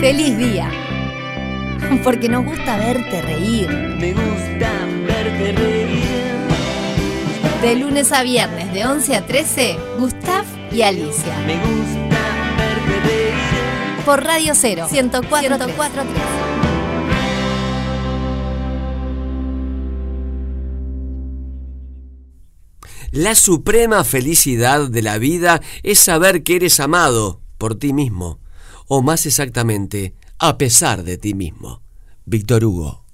Feliz día. Porque nos gusta verte reír. Me gusta verte reír. De lunes a viernes, de 11 a 13, Gustav y Alicia. Me gusta verte reír. Por Radio 0, 104, 104 La suprema felicidad de la vida es saber que eres amado por ti mismo, o más exactamente, a pesar de ti mismo. Víctor Hugo.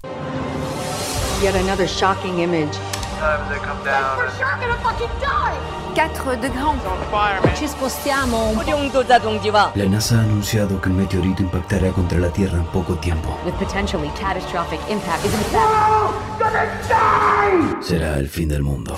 Yet another shocking image. Times they come down and 4 degrés. Ci spostiamo un La NASA ha anunciado que un meteorito impactará contra la Tierra en poco tiempo. With potentially catastrophic impact. Fin del mundo.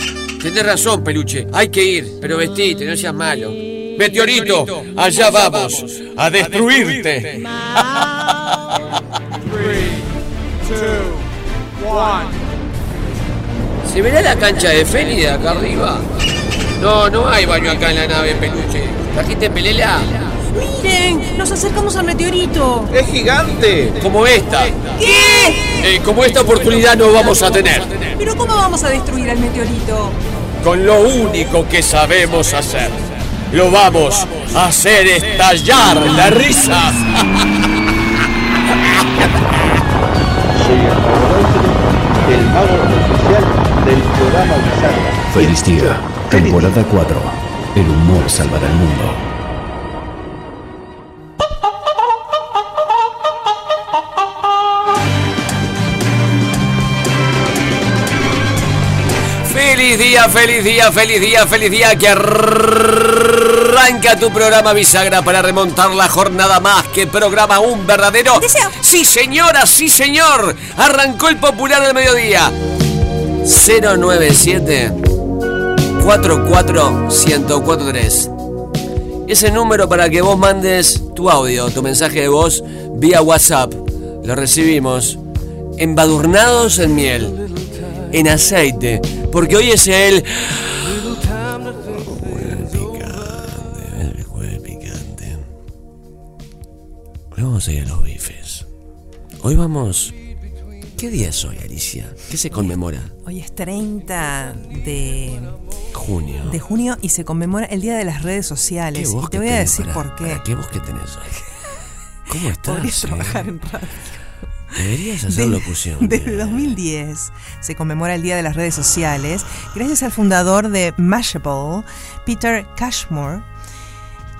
Tenés razón, peluche. Hay que ir, pero vestite, no seas malo. Meteorito, allá vamos, a destruirte. ¿Se verá la cancha de Feli de acá arriba? No, no hay baño acá en la nave, peluche. ¿Trajiste pelela? ¡Miren! ¡Nos acercamos al meteorito! ¡Es gigante! Como esta. ¿Qué? Eh, como esta oportunidad no vamos a tener. ¿Pero cómo vamos a destruir al meteorito? Con lo único que sabemos hacer. Lo vamos a hacer estallar la risa. el mago oficial del programa. Feliz día, temporada 4. El humor salvará el mundo. Feliz día, feliz día, feliz día, feliz día que arranca tu programa bisagra para remontar la jornada más que programa un verdadero. Sí, señora, sí, señor. Arrancó el popular del mediodía. 097 44 1043. Ese número para que vos mandes tu audio, tu mensaje de voz vía WhatsApp. Lo recibimos embadurnados en miel, en aceite, porque hoy es el el jueves picante. Hoy vamos a ir a los bifes. Hoy vamos. ¿Qué día es hoy, Alicia? ¿Qué se conmemora? Hoy es 30 de, Junio. de junio y se conmemora el Día de las Redes Sociales. ¿Qué Y te voy a decir para- por qué. ¿Qué voz que tenés hoy? ¿Cómo estás? Podrías eh? trabajar en radio. Deberías hacer De- locución. Desde 2010 se conmemora el Día de las Redes Sociales gracias al fundador de Mashable, Peter Cashmore,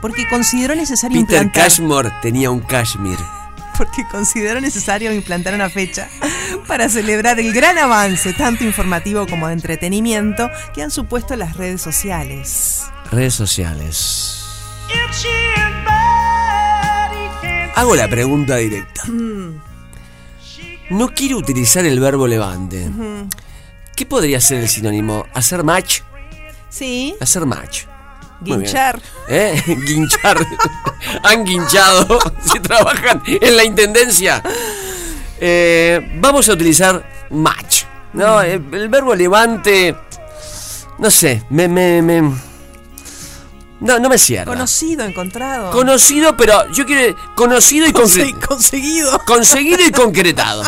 porque consideró necesario Peter implantar Cashmore tenía un cashmere. porque consideró necesario implantar una fecha para celebrar el gran avance tanto informativo como de entretenimiento que han supuesto las redes sociales. Redes sociales. Hago la pregunta directa. No quiero utilizar el verbo levante. ¿Qué podría ser el sinónimo? ¿Hacer match? Sí, Hacer match. Guinchar. ¿Eh? Guinchar. Han guinchado. Si trabajan en la intendencia. Eh, vamos a utilizar match. No, el, el verbo levante. No sé, me, me, me- No, no me cierra. Conocido, encontrado. Conocido, pero yo quiero. Conocido y Conse- concretado. conseguido. Conseguido y concretado.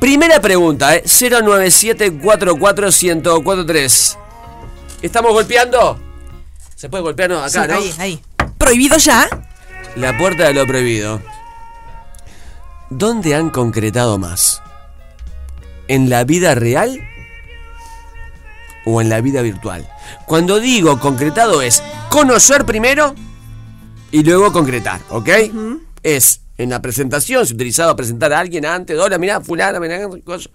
Primera pregunta, ¿eh? 097-44-1043. ¿Estamos golpeando? Se puede golpear, no, acá, Sí, ¿no? Ahí, ahí. Prohibido ya. La puerta de lo prohibido. ¿Dónde han concretado más? ¿En la vida real o en la vida virtual? Cuando digo concretado es conocer primero y luego concretar, ¿ok? Es en la presentación, se utilizaba presentar a alguien antes, hola, mirá, fulana, mirá, cosa.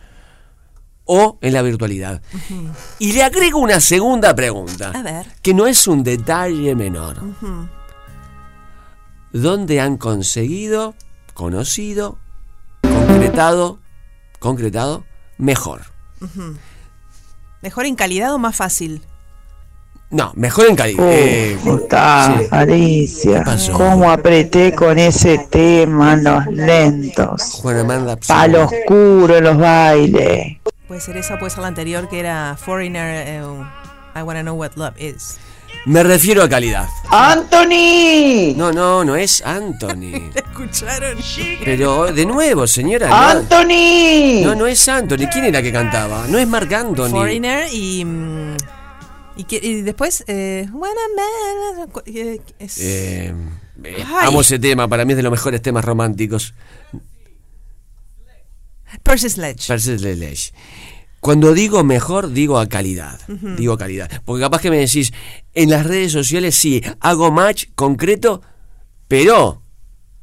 O en la virtualidad. Y le agrego una segunda pregunta, A ver. que no es un detalle menor. ¿Dónde han conseguido, conocido, concretado, concretado, mejor? ¿Mejor en calidad o más fácil? No, mejor en calidad. Eh, Está, sí. Alicia, ¿Qué pasó? cómo apreté con ese tema los lentos. Palo oscuro en los bailes. Puede ser esa, puede ser la anterior que era Foreigner. eh, I wanna know what love is. Me refiero a calidad. ¡Anthony! No, no, no es Anthony. ¿Escucharon? Pero de nuevo, señora. no. ¡Anthony! No, no es Anthony. ¿Quién era que cantaba? No es Marc Anthony. Foreigner y. mm, y, que- y después. Eh, eh, es- Eh, eh, amo ese tema, para mí es de los mejores temas románticos. Percy Sledge. Percy Sledge. Cuando digo mejor, digo a calidad. Digo calidad. Porque capaz que me decís, en las redes sociales sí, hago match concreto, pero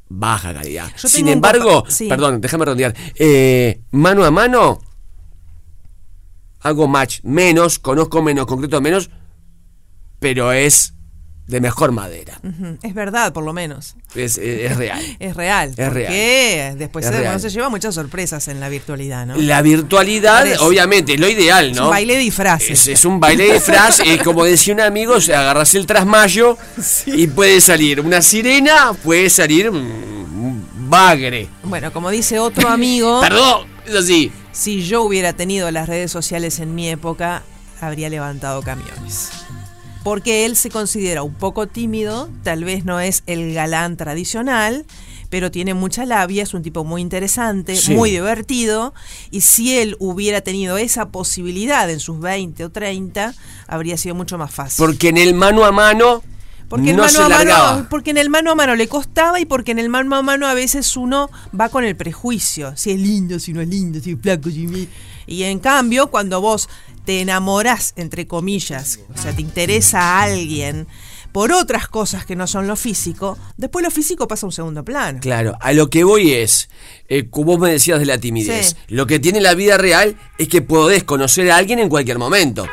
baja calidad. Yo Sin embargo, sí. perdón, déjame rondear. eh, mano a mano, hago match menos, conozco menos, concreto menos, pero es de mejor madera. Es verdad, por lo menos. Es, es- es real. Es real. Es real. porque después Es se, real. se lleva muchas sorpresas en la virtualidad, ¿no? La virtualidad, Parece. obviamente, es lo ideal, Es ¿no? un baile de disfraces. Es, es un baile de disfraz, eh, como decía un amigo, o sea, agarras el trasmayo y puede salir una sirena, puede salir un bagre. Bueno, como dice otro amigo. Perdón, es así. Si yo hubiera tenido las redes sociales en mi época, habría levantado camiones. Porque él se considera un poco tímido, tal vez no es el galán tradicional, pero tiene mucha labia, es un tipo muy interesante, Sí. muy divertido, y si él hubiera tenido esa posibilidad en sus 20 o 30, habría sido mucho más fácil. Porque en el mano a mano Porque, no mano a mano, porque en el mano a mano le costaba y porque en el mano a mano a veces uno va con el prejuicio. Si es lindo, si no es lindo, si es flaco, si Y en cambio, cuando vos te enamorás, entre comillas, o sea, te interesa a alguien por otras cosas que no son lo físico, después lo físico pasa a un segundo plano. Claro, a lo que voy es, eh, como vos me decías de la timidez, Sí. lo que tiene la vida real es que podés conocer a alguien en cualquier momento.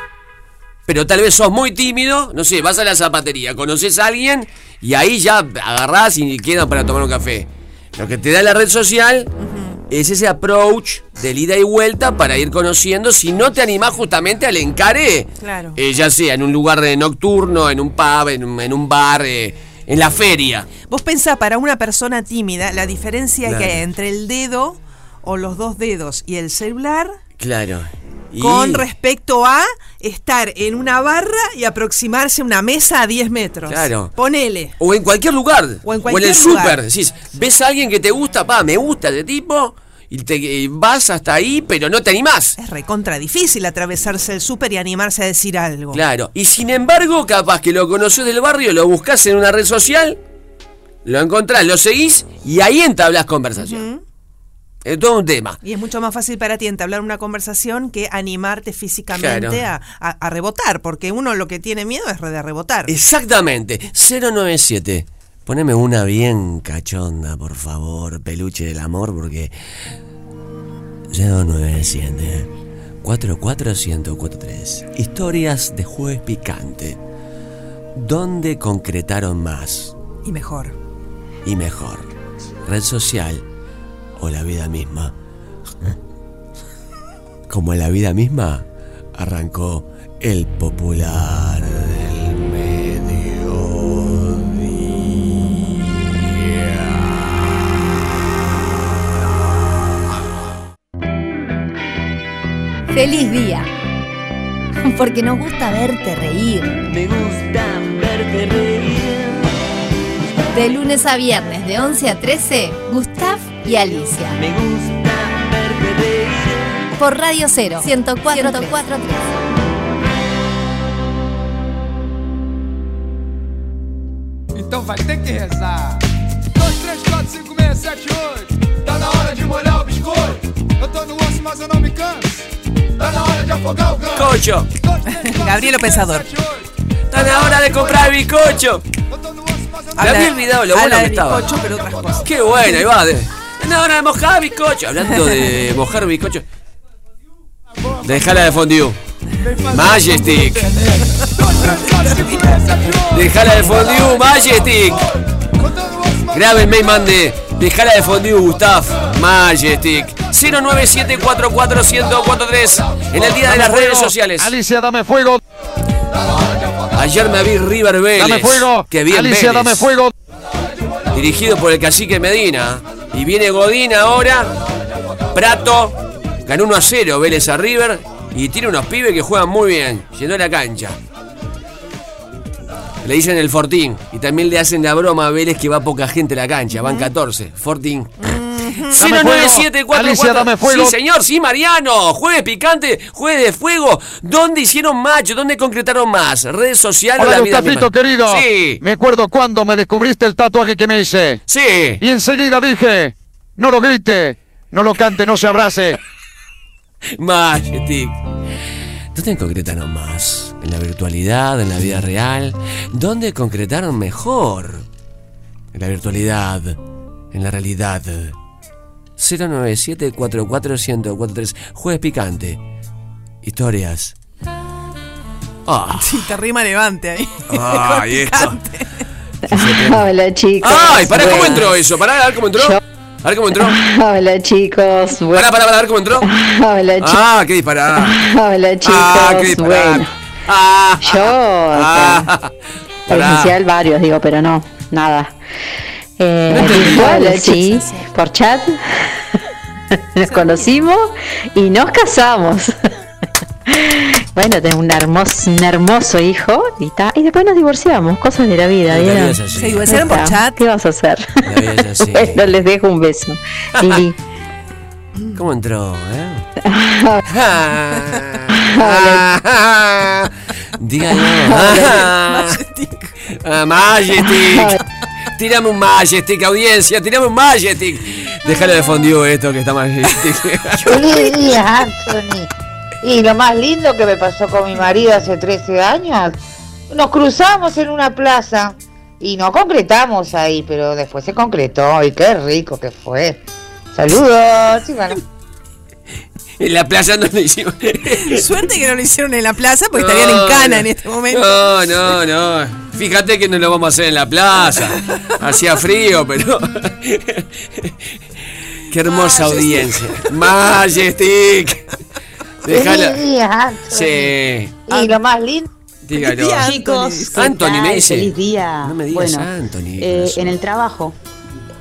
Pero tal vez sos muy tímido, no sé, vas a la zapatería, conoces a alguien y ahí ya agarrás y quedan para tomar un café. Lo que te da la red social es ese approach del ida y vuelta para ir conociendo si no te animás justamente al encare, Claro. eh, ya sea en un lugar de nocturno, en un pub, en un, en un bar, eh, en la feria. Vos pensá, para una persona tímida, la diferencia Claro. que hay entre el dedo o los dos dedos y el celular Claro. Y- con respecto a estar en una barra y aproximarse a una mesa a 10 metros. Claro. Ponele. O en cualquier lugar. O en el cualquier súper. lugar. Decís, ves a alguien que te gusta, pa, me gusta ese tipo, y te y vas hasta ahí, pero no te animás. Es recontra difícil atravesarse el súper y animarse a decir algo. Claro. Y sin embargo, capaz que lo conoces del barrio, lo buscas en una red social, lo encontrás, lo seguís, y ahí entablas conversación. Es todo un tema. Y es mucho más fácil para ti entablar una conversación que animarte físicamente Claro. a, a- a rebotar, porque uno lo que tiene miedo es de rebotar. Exactamente. 097. Poneme una bien cachonda, por favor, peluche del amor, porque. 097 44143. Historias de jueves picante. ¿Dónde concretaron más Y mejor. y mejor? ¿Red social o la vida misma? Como en la vida misma, arrancó el popular del ¡Feliz día! Porque nos gusta verte reír. Me gusta verte reír. De lunes a viernes, de 11 a 13, Gustav y Alicia. Me gusta verte reír. Por Radio 0, 104, Estás vai ter que rezar. 2, 3, 4, 5, 6, 7, 8. Tá na hora de molhar o biscoito. Eu tô no osso, mas eu não me canso. Tá na hora de afogar o ganso. Cocho. Gabrielo Pensador. Está la hora de comprar bizcocho. Había olvidado lo bueno que de estaba. bizcocho, pero otras cosas. Qué bueno, ahí hora de mojar bizcocho. Hablando de mojar bizcocho. Dejala de fondue. Majestic. Dejala de fondue, Majestic. Grábenme y mande. Dejala de fondue, Gustav. Majestic. 097441043 en el día de las redes sociales. Alicia, dame fuego. Ayer me vi River Vélez. Dame fuego. Que bien Alicia, Vélez. dame fuego. Dirigido por el cacique Medina. Y viene Godín ahora. Prato. Ganó 1 a 0 Vélez a River. Y tiene unos pibes que juegan muy bien. Llenó la cancha. Le dicen el Fortín. Y también le hacen la broma a Vélez que va poca gente a la cancha. Van 14. Fortín. Dame 09744 Alicia, dame fuego. Sí, señor, sí, Mariano. Jueves picante, jueves de fuego. ¿Dónde hicieron macho? ¿Dónde concretaron más? ¿Redes sociales Hola, la vida Gustavito, misma? querido. Sí. Me acuerdo cuando me descubriste el tatuaje que me hice. Sí. Y enseguida dije, no lo grite, no lo cante, no se abrace. Majestic. ¿Dónde concretaron más? ¿En la virtualidad? ¿En la vida real? ¿Dónde concretaron mejor? En la virtualidad. En la realidad. 097-44143. Jueves picante. Historias. Ah. Sí, te rima levante ahí. Ay, esto. Hola chicos. ¡Ay! Pará, ¿cómo entró eso? Pará, a ver cómo entró. A ver cómo entró. Hola chicos. Pará, pará, pará, a ver cómo entró. Hola chicos. Ah, qué disparada. Hola chicos. Ah, qué disparada. bueno, Ah, yo ah, presencial varios digo, pero no, nada. Eh, virtual, sí, por chat. Nos conocimos y nos casamos. Bueno, tengo un hermoso, un hermoso hijo y, ta- y después nos divorciamos, cosas de la vida. La vida es así. ¿Se divorciaron por chat? ¿Qué vas a hacer? La vida es así. bueno, les dejo un beso. Lili. ¿Cómo entró, eh? Dígalo. Ah, ah, Majestic. Tirame un Majestic, audiencia, tirame un Majestic. Déjalo de fondue esto que está Majestic. Feliz día, Anthony. Y lo más lindo que me pasó con mi marido hace 13 años, nos cruzamos en una plaza y no concretamos ahí, pero después se concretó y qué rico que fue. Saludos. Bueno, En la playa no lo hicimos. Suerte que no lo hicieron en la plaza porque estarían en cana en este momento. No, no, no. Fíjate que no lo vamos a hacer en la plaza. Hacía frío, pero. Qué hermosa audiencia. Majestic. Déjala. feliz día, Anthony. Sí. Y lo más lindo. Dígalo. Chicos, ¿qué Anthony me dice. Feliz día. No me digas bueno, Anthony, eh, en el trabajo.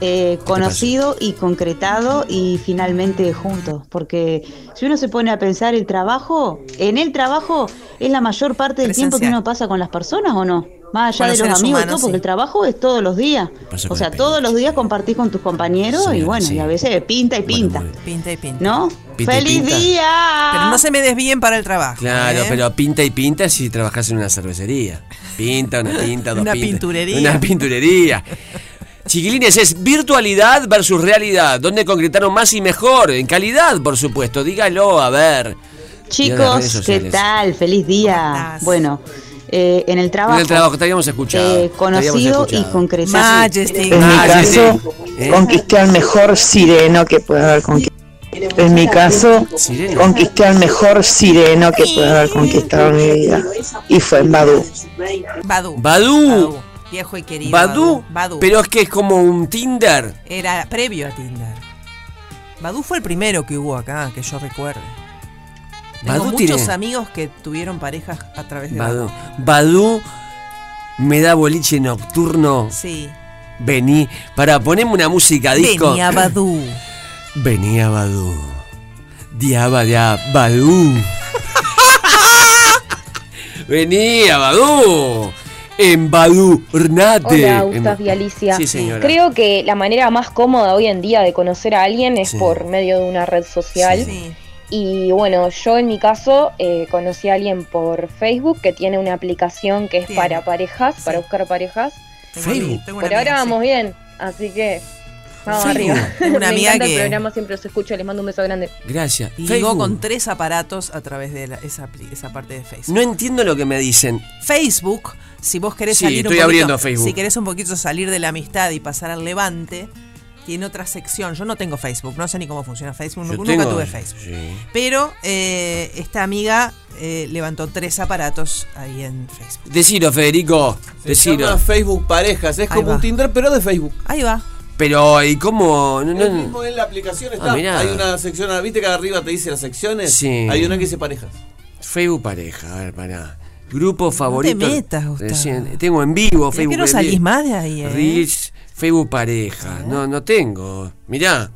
Eh, conocido y concretado y finalmente juntos. Porque si uno se pone a pensar el trabajo, en el trabajo es la mayor parte del tiempo que uno pasa con las personas o no. Más allá de los amigos, y todo, porque sí. el trabajo es todos los días. O sea, todos los días compartís con tus compañeros y bueno, sí. y a veces pinta y pinta. Pinta y pinta. ¿No? Pinta ¡Feliz pinta. día! Pero no se me desvíen para el trabajo. Claro, ¿eh? pero pinta y pinta si trabajas en una cervecería. Pinta, una pinta, dos Una pintas. pinturería. Una pinturería. Chiquilines, es virtualidad versus realidad. ¿Dónde concretaron más y mejor? En calidad, por supuesto. Dígalo, a ver. Chicos, ¿qué tal? Feliz día. Bueno, eh, en el trabajo. En el trabajo, te habíamos escuchado. eh, conocido y escuchado. concretado. Majestic. En mi Ah, sí, caso. ¿Eh? conquisté al mejor sireno que puede haber conquistado. En mi caso, Sireno. conquisté al mejor sireno que puede haber conquistado en mi vida. Y fue en Badu. Badu. Badú. Viejo y querido. Badú. Badu. Pero es que es como un Tinder. Era previo a Tinder. Badu fue el primero que hubo acá, que yo recuerde. Tengo Badoo muchos tiene- amigos que tuvieron parejas a través de Badu. Badú me da boliche nocturno. Sí. Vení. Para ponerme una música disco. Venía Badu. Venía Badú. Diaba dia Badú. Venía Badú. Ornate. Hola, Gustavo y Alicia. Sí, señora. Creo que la manera más cómoda hoy en día de conocer a alguien es Sí. por medio de una red social. Y bueno, yo en mi caso eh, conocí a alguien por Facebook que tiene una aplicación que es para parejas, para buscar parejas. Facebook. tengo Por ahora amiga, sí. vamos bien, así que vamos Facebook. arriba. Tengo una amiga que- el programa, siempre los escucho, les mando un beso grande. Gracias. Ligó Facebook. con tres aparatos a través de la- esa, esa parte de Facebook. No entiendo lo que me dicen. Facebook, si vos querés Sí, salir estoy un poquito, abriendo Facebook. si querés un poquito salir de la amistad y pasar al levante, tiene otra sección. Yo no tengo Facebook, no sé ni cómo funciona Facebook, Yo nunca tengo- tuve Facebook. Sí. Pero eh, esta amiga eh, levantó tres aparatos ahí en Facebook. Decilo, Federico. Se Decilo. llama Facebook Parejas. Es Ahí como va. un Tinder, pero de Facebook. Ahí va. Pero, ¿y cómo? No, El no- mismo en la aplicación Ah, está. mirá. Hay una sección, ¿viste que arriba te dice las secciones? Sí. Hay una que dice parejas. Facebook pareja, a ver, pará. Grupo favorito. metas, Gustavo. Tengo en vivo Facebook. que no en salís más de ahí, ¿eh? Reels, Facebook pareja. No, no tengo. Mirá.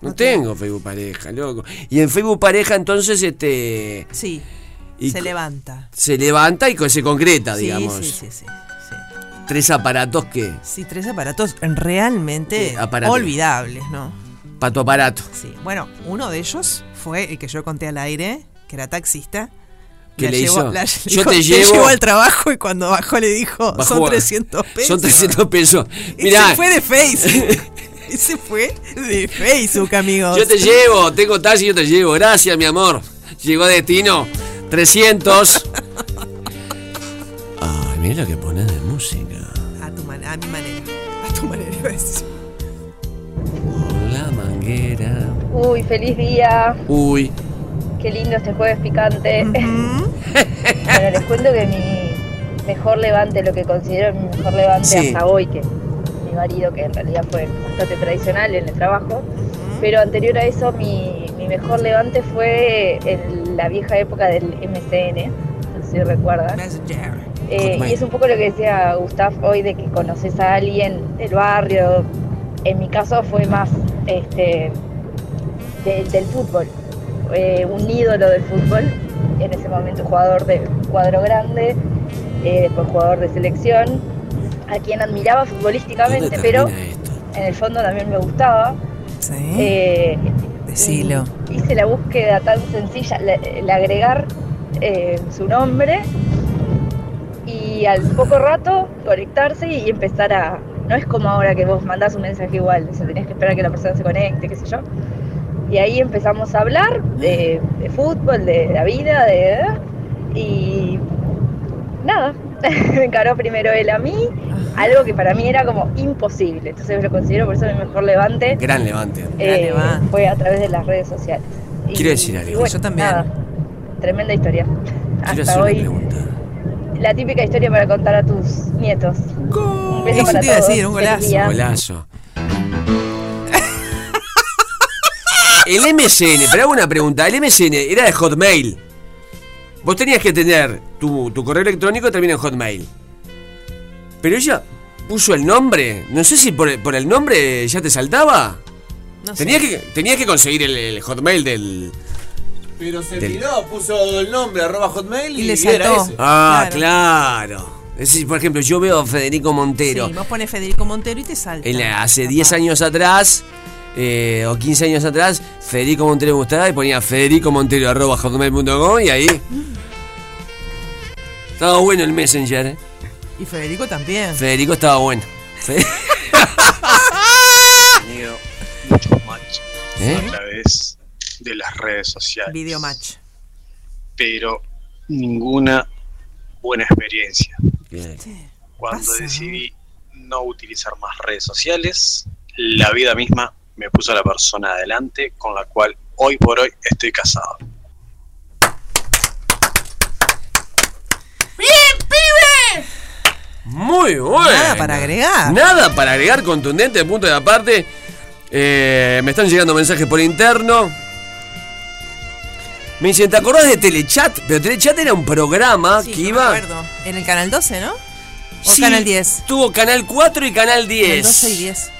No tengo Facebook pareja, loco. Y en Facebook pareja entonces este Sí. Y se levanta. se levanta y se concreta, Sí, digamos. sí, sí, sí. Tres aparatos que Sí, tres aparatos realmente aparatos. olvidables, ¿no? para tu aparato. Sí. Bueno, uno de ellos fue el que yo conté al aire, que era taxista. ¿Qué La le llevó- hizo? la- Yo dijo, te llevo- llevo al trabajo y cuando bajó le dijo, Bajó son a- 300 pesos. Son 300 pesos. Mirá, fue de Facebook. Ese fue de Facebook, amigos. yo te llevo, tengo taxi, yo te llevo. Gracias, mi amor. Llegó a destino. 300. Mira lo que pones de música. A, tu man- a mi manera. A tu manera iba a decir. La manguera. Uy, feliz día. Uy. Qué lindo este jueves picante. bueno, les cuento que mi mejor levante, lo que considero mi mejor levante Sí. hasta hoy, que mi marido, que en realidad fue bastante tradicional en el trabajo, pero anterior a eso mi, mi mejor levante fue en la vieja época del MCN, no sé si recuerdan. Eh, y es un poco lo que decía Gustav hoy de que conoces a alguien del barrio. En mi caso fue más este de- del fútbol. Eh, un ídolo del fútbol, en ese momento jugador de cuadro grande, eh, después jugador de selección, a quien admiraba futbolísticamente, ¿Dónde pero esto? en el fondo también me gustaba. Sí. Eh, Decilo. hice la búsqueda tan sencilla, la- el agregar eh, su nombre y al poco rato conectarse y empezar a... No es como ahora que vos mandás un mensaje igual, o sea, tenés que esperar a que la persona se conecte, qué sé yo. Y ahí empezamos a hablar de, de fútbol, de la vida, de... Y nada, me encaró primero él a mí, algo que para mí era como imposible. Entonces lo considero por eso mi mejor levante. Gran levante. Eh, fue a través de las redes sociales. Y- Quiero decir algo. y bueno, Yo también. nada, tremenda historia. Quiero Hasta hacer una hoy, pregunta. La típica historia para contar a tus nietos. Un beso Eso para te iba a todos. decir, un Feliz golazo. día. Golazo. El MSN, pero hago una pregunta. El MSN era de Hotmail. Vos tenías que tener tu, tu correo electrónico termina en Hotmail. Pero ella puso el nombre. No sé si por, el- por el nombre ya te saltaba. No tenías, que, tenías que conseguir el, el Hotmail del. Pero se Del- miró, puso el nombre arroba hotmail y, Y le era saltó. ese. Ah, claro. Es decir, por ejemplo, yo veo a Federico Montero. Sí, vos pones Federico Montero y te salta. En la- hace 10 años atrás, eh, o 15 años atrás, Federico Montero me gustaba y ponía Federico Montero arroba hotmail.com y ahí. Estaba bueno el Messenger, eh. Y Federico también. Federico estaba bueno. Fe- tenido muchos match ¿Eh? a través de las redes sociales, Video match. pero ninguna buena experiencia. Bien. Cuando pasa? decidí no utilizar más redes sociales, la vida misma me puso a la persona adelante con la cual hoy por hoy estoy casado. Muy bueno. Nada para agregar. Nada para agregar, contundente, de punto de aparte. Eh, me están llegando mensajes por interno. Me dicen, ¿te acordás de Telechat? Pero Telechat era un programa Sí, que me iba. acuerdo. En el canal 12, ¿no? O Sí, canal 10. Tuvo canal 4 y canal 10. Canal 12 y 10.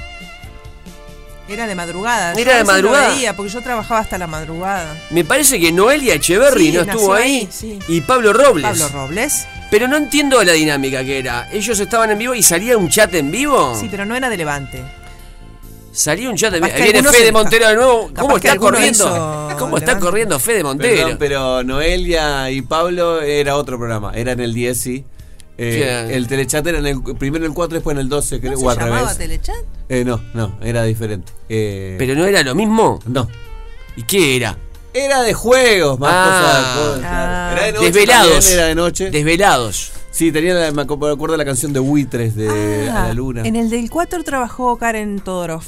Era de madrugada. Yo Era a de veces lo madrugada. veía porque yo trabajaba hasta la madrugada. Me parece que Noelia Echeverry Sí, no estuvo ahí. ahí, sí. Y Pablo Robles. Pablo Robles. Pero no entiendo la dinámica que era. Ellos estaban en vivo y salía un chat en vivo. Sí, pero no era de Levante. Salía un chat que Viene Fede se- Montero de nuevo. ¿Cómo está corriendo? hizo ¿Cómo está corriendo Fede Montero? Perdón, pero Noelia y Pablo era otro programa. Era en el 10, sí. Eh, el telechat era en el, primero en el 4, después en el 12, creo, ¿Se o al llamaba revés. Telechat? Eh, no, no, era diferente. Eh, ¿Pero no era lo mismo? No. ¿Y qué era? Era de juegos, más Ah. cosas. cosas. Era de noche Desvelados. Era de noche. Desvelados. Sí, tenía la, me acuerdo de la canción de Buitres de Ah, A la Luna. En el del 4 trabajó Karen Todorov.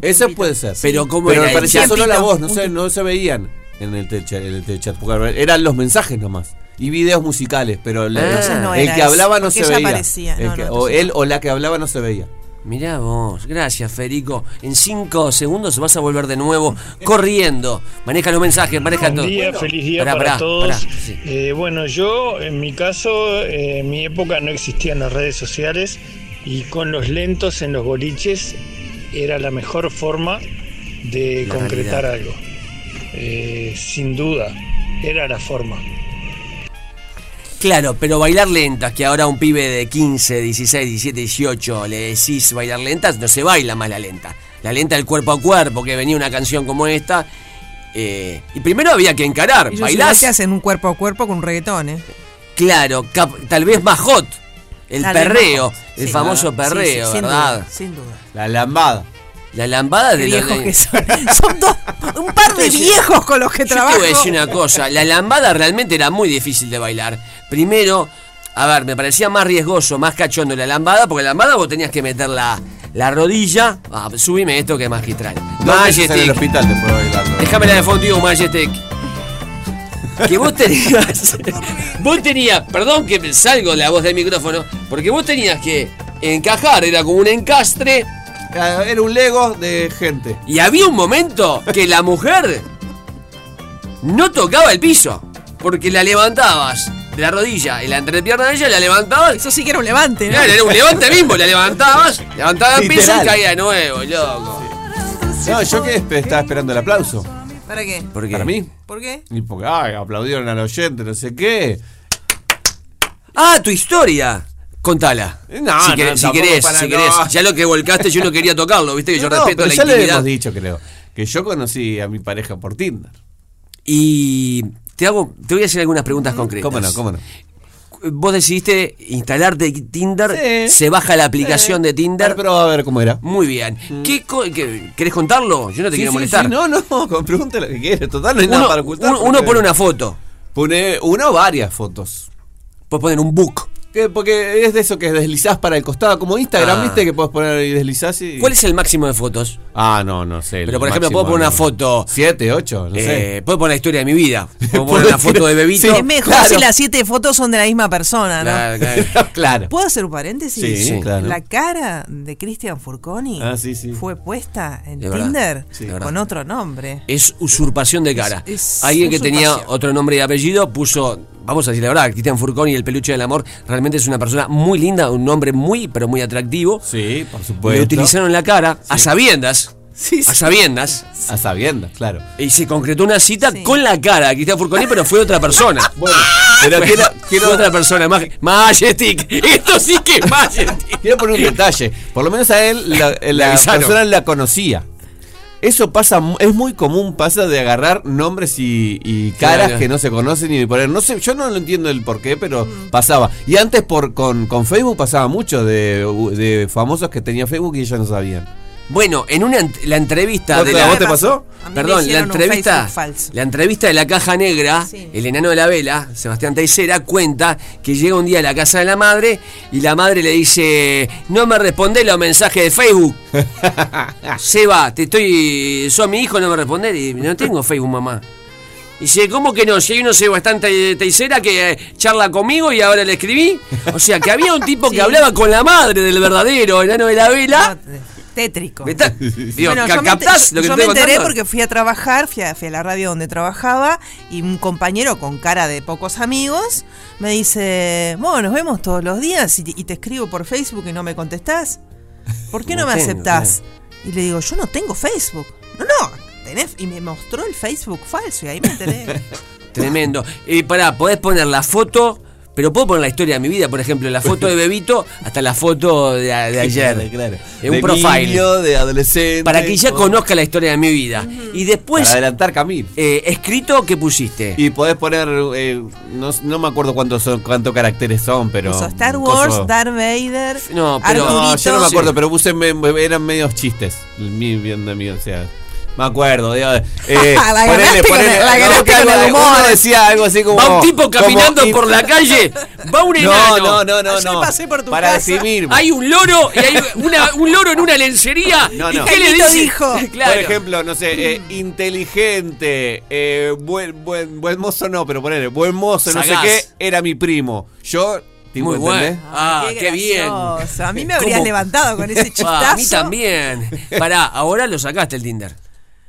Ese puede ser. Pero ¿cómo Pero era? parecía solo la voz, no un se, no se veían en el telechat, en el telechat, porque eran los mensajes nomás. Y videos musicales, pero la- no el que eso, hablaba no porque se veía. aparecía. El No, que- no, o él o la que hablaba no se veía. Mirá vos, gracias Federico. En cinco segundos vas a volver de nuevo corriendo. Maneja los mensajes, maneja Buen todo. día, feliz día para todos. pará, sí. Eh, bueno, yo en mi caso, eh, en mi época no existían las redes sociales y con los lentos en los boliches era la mejor forma de La concretar realidad. algo. Eh, sin duda, era la forma. Claro, pero bailar lentas, que ahora a un pibe de 15, 16, 17, 18 le decís bailar lentas, no se baila más la lenta. La lenta del cuerpo a cuerpo, que venía una canción como esta. eh, y primero había que encarar. Bailás, se hacen un cuerpo a cuerpo con un reggaetón, ¿eh? claro, cap- tal vez más hot. El Tal perreo, más hot, el sí. famoso Sí, perreo, sí, sin ¿verdad? duda, sin duda. La lambada. La lambada de viejos los que son. Son dos, un par de viejos con los que Yo te trabajo. voy a decir una cosa, la lambada realmente era muy difícil de bailar. Primero, a ver, me parecía más riesgoso, más cachondo la lambada, porque la lambada vos tenías que meter la, la rodilla. Ah, subime esto que es magistral. Veces en el Majestic. hospital después bailarlo. Déjame la de fondo, Majestic. Que vos tenías. Vos tenías. Perdón que salgo de la voz del micrófono. Porque vos tenías que encajar, era como un encastre. Era un Lego de gente. Y había un momento que la mujer no tocaba el piso. Porque la levantabas de la rodilla y la entrepierna de ella, la levantabas. Eso sí que era un levante, ¿no? Claro, era un levante mismo, la levantabas, levantabas el piso y caía de nuevo, loco. No, yo que estaba esperando el aplauso. ¿Para qué? ¿Por qué? Para mí. ¿Por qué? Y porque, ay, aplaudieron al oyente, no sé qué. Ah, tu historia. Contala. No, si no, querés, si querés, no. Ya lo que volcaste yo no quería tocarlo, viste que yo respeto pero la ya le intimidad. hemos dicho, creo, que yo conocí a mi pareja por Tinder. Y te hago, te voy a hacer algunas preguntas concretas. ¿Cómo no? ¿Cómo no? Vos decidiste instalarte Tinder, Sí. se baja la aplicación Sí. de Tinder. Ah, pero a ver cómo era. Muy bien. ¿Qué, qué- ¿Querés contarlo? Yo no te Sí, quiero molestar. no, no, pregúntale lo que quieres. Total, no hay uno, nada para ocultar. uno- uno pone una foto. Pone uno o varias fotos. Puedes poner un book. Que- Porque es de eso que deslizás para el costado, como Instagram, Ah. ¿viste? Que puedes poner y deslizás y. ¿Cuál es el máximo de fotos? Ah, no, no sé. Pero por ejemplo, puedo poner una foto. Siete, ocho, no sé. Eh, puedo poner la historia de mi vida. Puedo poner una foto de bebito. Sí, Es mejor claro. si las siete fotos son de la misma persona, ¿no? Claro, claro. claro. ¿Puedo hacer un paréntesis? Sí, Sí. claro. La cara de Cristian Furconi Ah, sí, sí. fue puesta en De Tinder sí, con otro nombre. Es usurpación de cara. Es- es Alguien que tenía otro nombre y apellido puso, vamos a decir la verdad, Cristian Furconi, el peluche del amor, realmente es una persona muy linda, un nombre muy, pero muy atractivo. Sí, por Le supuesto. utilizaron la cara a sabiendas. A sabiendas. A sabiendas, claro. Y se concretó una cita con la cara de Cristian Furconi, pero fue otra persona. Bueno, pero Fue- quiero, fue otra persona. Mag- Majestic. Esto sí que es Majestic. quiero poner un detalle. Por lo menos a él, la, persona la conocía. Eso pasa, mu- es muy común, pasa de agarrar nombres y, y caras Claro. que no se conocen y de poner. No sé, yo no lo entiendo el por qué, pero Mm. pasaba. Y antes por con, con Facebook pasaba mucho de, de famosos que tenía Facebook y ellos no sabían. Bueno, en una la entrevista ¿Vos de la a vos te pasó? Perdón, la entrevista, la entrevista de la caja negra, Sí. el enano de la vela, Sebastián Teisera, cuenta que llega un día a la casa de la madre y la madre le dice, no me responde los mensajes de Facebook. Seba, te estoy, sos mi hijo, no me responde y no tengo Facebook, mamá. Y dice, ¿cómo que no? Si hay uno Sebastián Te- Teisera que eh, charla conmigo y ahora le escribí. O sea, que había un tipo que hablaba con la madre del verdadero enano de la vela. Tétrico. ¿Me está- Digo, Bueno, ¿ca- yo me, ¿captás enter- lo que yo te me estoy enteré contando? porque fui a trabajar, fui a, fui a la radio donde trabajaba y un compañero con cara de pocos amigos me dice, bueno, nos vemos todos los días y, te- y te escribo por Facebook y no me contestás. ¿Por qué no, No me tengo, aceptás? Y le digo, yo no tengo Facebook. No, no, tenés... Y me mostró el Facebook falso y ahí me enteré. Tremendo. Y pará, podés poner la foto, Pero puedo poner la historia de mi vida, por ejemplo, la foto de Bebito hasta la foto de, de ayer. Claro, claro. En un de profile. niño, de adolescente. Para que ella todo. conozca la historia de mi vida. Y después, Para adelantar camino. eh, escrito, ¿qué pusiste? Y podés poner, eh, no, no me acuerdo cuántos son, cuántos caracteres son, pero. Star Wars, coso- Darth Vader, No, pero- No, yo no me acuerdo, Sí. pero puse, me- me- eran medios chistes. Mi, viendo mi, o sea. Me acuerdo, digo, eh, La ponele, ponele, el- la no, que algo- uno decía algo así como. Va un tipo caminando in- por la calle, va un No, enano. no, no, no, Ayer no. pasé por tu Para casa. definir. Hay un loro y hay una- un loro en una lencería. No, ¿Y no. qué le dice? dijo. Claro. Por ejemplo, no sé, eh, inteligente, eh, buen, buen, buen mozo no, pero ponele, buen mozo, no sé qué, era mi primo. Yo, tipo, Muy ¿entendés? bueno. Ah, qué, bien. A mí me habrías ¿Cómo? levantado con ese chistazo. Ah, a mí también. Pará, ahora lo sacaste el Tinder.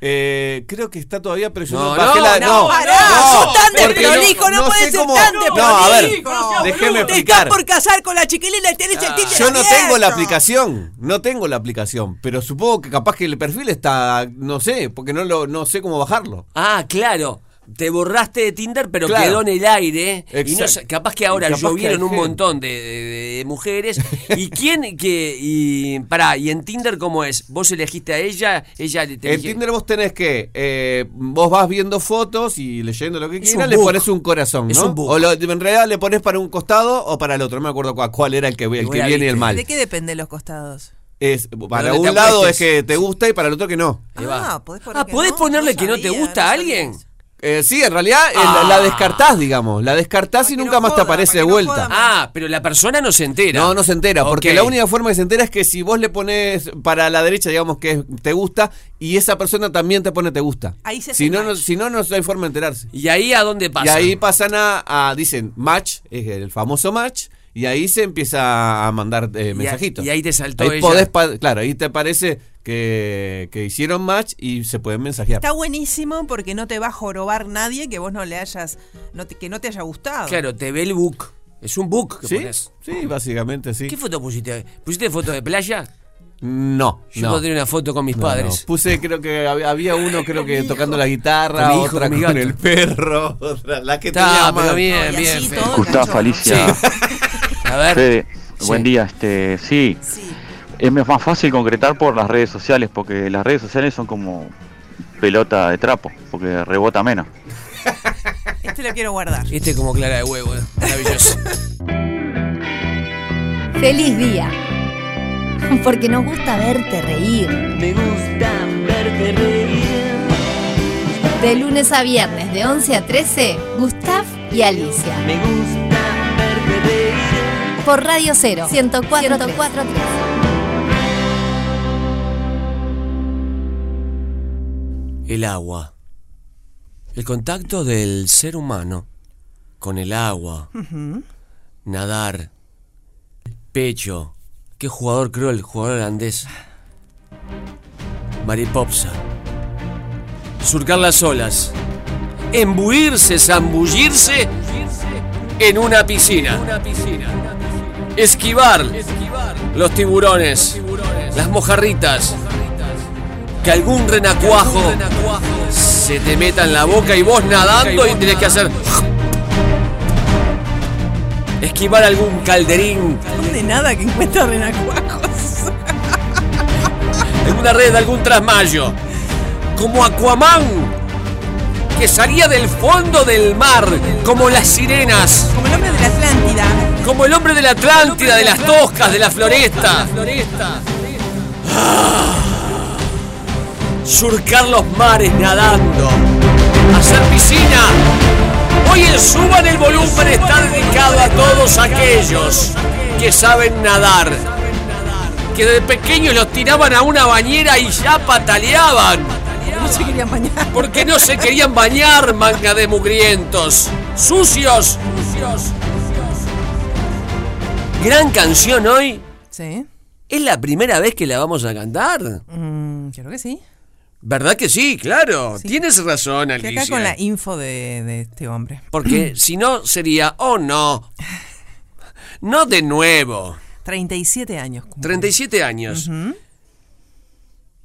Eh, creo que está todavía, pero yo No, no, bajé no, la. no, Pará, sos tan desprolijo, no, puede ser cómo- tan No, desprolijo. a ver, déjeme Te estás explicar. por casar con la chiquilina y tenés el Tinder Yo no abierto. tengo la aplicación, no tengo la aplicación, pero supongo que capaz que el perfil está, no sé, porque no lo, no sé cómo bajarlo. Ah, claro. Te borraste de Tinder, pero Claro. quedó en el aire. Y no capaz que ahora que llovieron un gente. montón de, de- de mujeres. ¿Y quién que y pará, y en Tinder cómo es? ¿Vos elegiste a ella? Ella te En? Tinder vos tenés que, eh, vos vas viendo fotos y leyendo lo que Es quieras, le pones un corazón, Es ¿no? un o lo- en realidad le pones para un costado o para el otro, no me acuerdo cuál, cuál era el que, el que viene y el mal. ¿De qué depende los costados? Es, para ¿Dónde te un lado es que te gusta y para el otro que no. Ah, podés poner Ah, que ¿podés no? ponerle No que no te gusta no a alguien? Eh, sí, en realidad eh, Ah. la, la descartás, digamos. La descartás y nunca no más joda, te aparece de no vuelta. joda. Ah, pero la persona no se entera. No, no se entera, porque la única forma que se entera es que si vos le pones para la derecha, digamos que es- te gusta, y esa persona también te pone te gusta. Ahí se si no, no, si no, no hay forma de enterarse. ¿Y ahí a dónde pasa? Y ahí pasan a, a- dicen match, es el famoso match, y ahí se empieza a mandar eh, mensajitos. y ahí te saltó Ahí ella. podés pa- claro, ahí te parece que, que hicieron match y se pueden mensajear. Está buenísimo porque no te va a jorobar nadie que vos no le hayas, no te- que no te haya gustado. Claro, te ve el book. Es un book que ¿Sí? pones. Sí, básicamente sí. ¿Qué foto pusiste? ¿Pusiste foto de playa? No, Yo no. pondré una foto con mis No, padres. no. Puse, creo que había, había uno, creo que tocando la guitarra, Con mi hijo, otra con el perro, otra la que Está, tenía pero bien, bien. Gustavo. Alicia, A ver. Fede, Sí. buen día. Este, sí, Sí. es más fácil concretar por las redes sociales porque las redes sociales son como pelota de trapo porque rebota menos. Este lo quiero guardar. Este como clara de huevo, eh. maravilloso. Feliz día. Porque nos gusta verte reír. Me gusta verte reír. De lunes a viernes, de 11 a 13, Gustav y Alicia. Me gusta. Por Radio 0, 104, El agua. El contacto del ser humano con el agua. Nadar. Pecho. Qué jugador cruel, el jugador holandés. Maripopsa. Surcar las olas. Embuirse, zambullirse en una piscina. Esquivar los tiburones, las mojarritas. Que algún renacuajo se te meta en la boca y vos nadando y tenés que hacer. Esquivar algún calderín, De nada que encuentra renacuajos. alguna red, algún trasmayo. Como Aquaman, que salía del fondo del mar, como las sirenas. Como el hombre de la Atlántida. Como el hombre de la Atlántida, de las toscas, de la floresta. Ah. Surcar los mares nadando. Hacer piscina. Hoy en Suban el volumen está dedicado a todos aquellos que saben nadar. Que de pequeños los tiraban a una bañera y ya pataleaban. No se querían bañar. Porque no se querían bañar, manga de mugrientos. Sucios. Gran canción hoy. Sí. ¿Es la primera vez que la vamos a cantar? Mm, creo que sí. ¿Verdad que sí? Claro. Sí. Tienes razón, Estoy Alicia. acá con la info de, de este hombre. Porque si no sería, oh no. No de nuevo. 37 años. cumple. 37 años.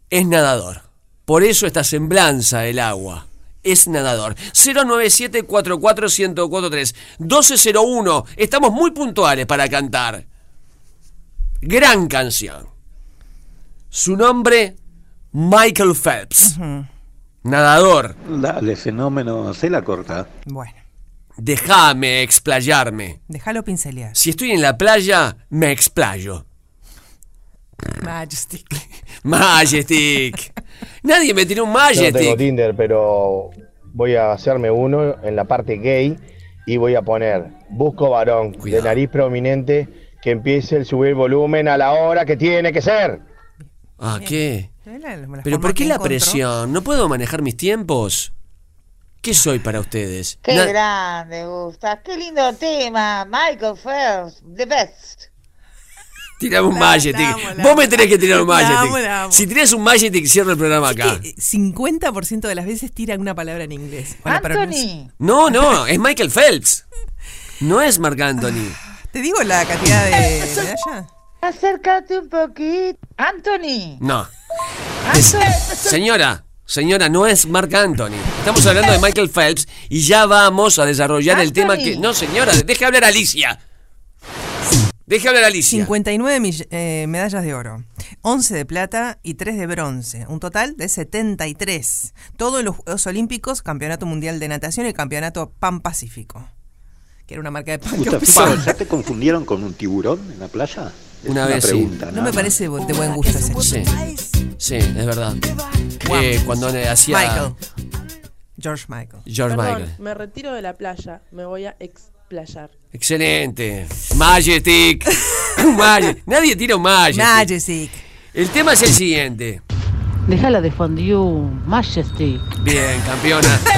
Es nadador. Por eso esta semblanza del agua. Es nadador. 097-44-1043. 1201. Estamos muy puntuales para cantar. Gran canción. Su nombre, Michael Phelps. Nadador. Dale, fenómeno, se la corta. Bueno, Déjame explayarme. déjalo pincelear. Si estoy en la playa, me explayo. Majestic. Majestic. Nadie me tiró un Yo no tengo Majestic. Tinder, pero voy a hacerme uno en la parte gay y voy a poner busco varón de nariz prominente que empiece el subir volumen a la hora que tiene que ser. Ah, ¿qué? ¿Pero por qué la encontró. presión? ¿No puedo manejar mis tiempos? ¿Qué soy para ustedes? Qué Na- grande, Gusta. Qué lindo tema. Michael Phelps, the best. Tirame un la Vos me tenés que tirar un amo. Si tirás un Majestic, cierro el programa acá. Que 50% de las veces tiran una palabra en inglés. Bueno, pero no sé. Anthony. No, no, es Michael Phelps. No es Marc Anthony. ¿Te digo la cantidad de medallas? Acércate un poquito. Anthony. No. Anthony. Señora, señora, no es Marc Anthony. Estamos hablando de Michael Phelps y ya vamos a desarrollar el tema que. No, señora, deje hablar a Alicia. Deje hablar a Alicia. 59 mill- eh, medallas de oro, 11 de plata y 3 de bronce, un total de 73. Todo en los Juegos Olímpicos, Campeonato Mundial de Natación y Campeonato Pan Pacífico. Que era una marca de pan. usaba. ¿ya te confundieron con un tiburón en la playa? Es Una vez sí. No me parece de buen gusto ese Sí, sí, es verdad. Eh, cuando le hacía. Michael. George Michael. George Perdón, Michael. me retiro de la playa, me voy a explayar. Excelente. Majestic. Majestic. Nadie tira un Majestic. Majestic. El tema es el siguiente. Déjala de fondue, Majestic. Bien, campeona.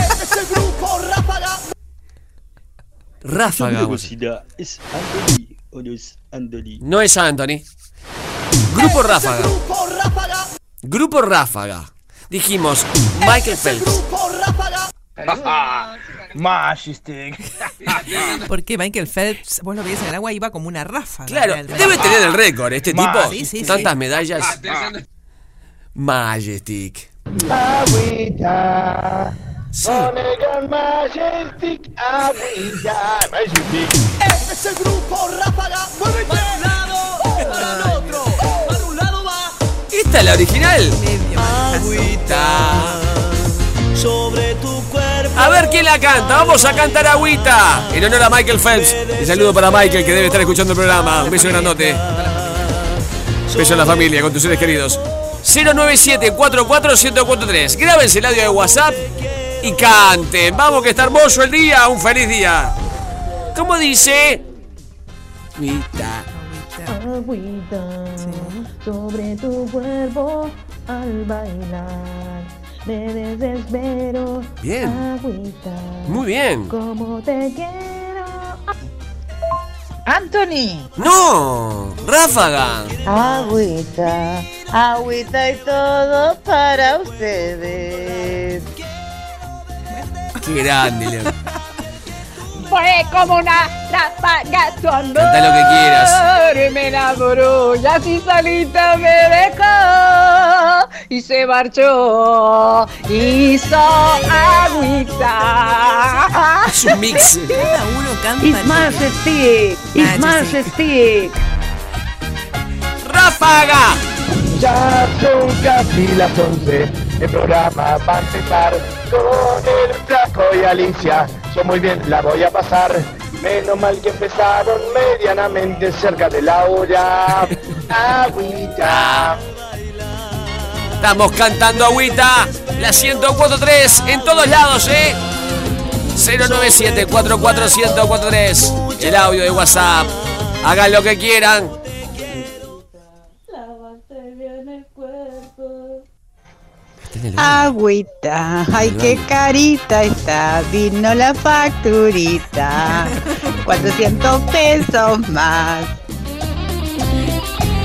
Ráfaga. velocidad es Anthony o no es Anthony? No es Anthony. Grupo Ráfaga. Grupo Ráfaga. Dijimos Michael Phelps. Majestic. Porque Michael Phelps, vos lo veías en el agua, iba como una ráfaga. Claro, realmente. debe tener el récord este tipo. Sí, sí, sí. Tantas medallas. Majestic. Agüita. Omega Majestic, agüita. Majestic. Es el grupo Ráfaga. Mueve para un lado, para el otro. Para un lado va. ¿Esta es la original? Agüita. Sobre tu cuerpo. A ver quién la canta. Vamos a cantar agüita. En honor a Michael Phelps. Un saludo para Michael que debe estar escuchando el programa. Un beso grandote. Beso a la familia, con tus seres queridos. 097-44-1043. Grábense el audio de WhatsApp y canten. Vamos que está hermoso el día. Un feliz día. ¿Cómo dice? Agüita. Agüita sobre tu cuerpo al bailar. Me desespero. Bien. Agüita. Muy bien. Como te quiero. Anthony. No, Ráfaga. Agüita, agüita y todo para ustedes. Qué grande, León. Fue como una ráfaga tu amor. Canta lo que quieras. Me enamoró y así solita me dejó y se marchó. Hizo agüita. Es un mix. Cada uno canta. It's Majestic. It's Majestic. ¡Ráfaga! Ya son casi las 11. El programa va a empezar con el flaco y Alicia. Yo muy bien la voy a pasar. Menos mal que empezaron medianamente cerca de la hora. Agüita. Estamos cantando agüita. La 1043 en todos lados, ¿eh? 097-44-1043. El audio de WhatsApp. Hagan lo que quieran. Agüita, ay qué carita está, vino la facturita, 400 pesos más.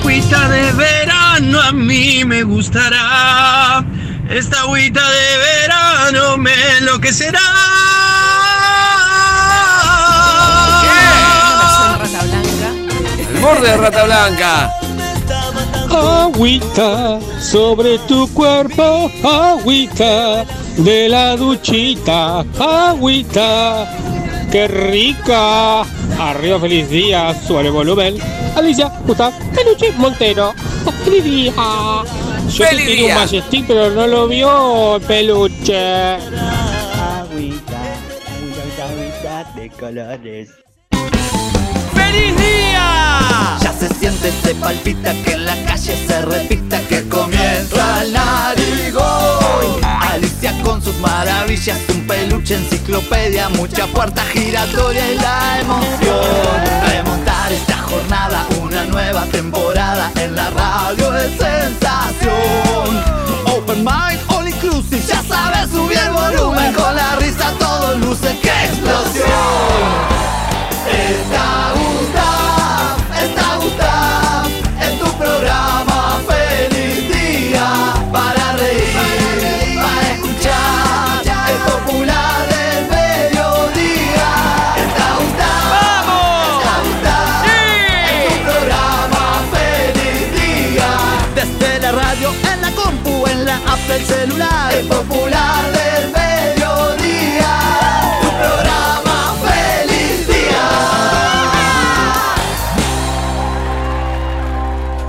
Agüita de verano a mí me gustará. Esta agüita de verano me enloquecerá. Rata Blanca. El borde de Rata Blanca. Agüita sobre tu cuerpo, agüita. de la duchita, agüita, qué rica. Arriba, feliz día, sube el volumen. Alicia, Gustav, Peluche, Montero. Feliz día. Yo Feliz que quiero un día. Majestic, pero no lo vio, Peluche. Agüita, agüita, agüita de colores. ¡Feliz! Ya se siente, se palpita, que en la calle se repita que comienza el narigón. Alicia con sus maravillas, un peluche, enciclopedia, mucha puerta giratoria y la emoción. Remontar esta jornada, una nueva temporada en la radio es sensación. Open mind, all inclusive, ya sabes subir el volumen, con la risa todo luce, ¡qué explosión! ez da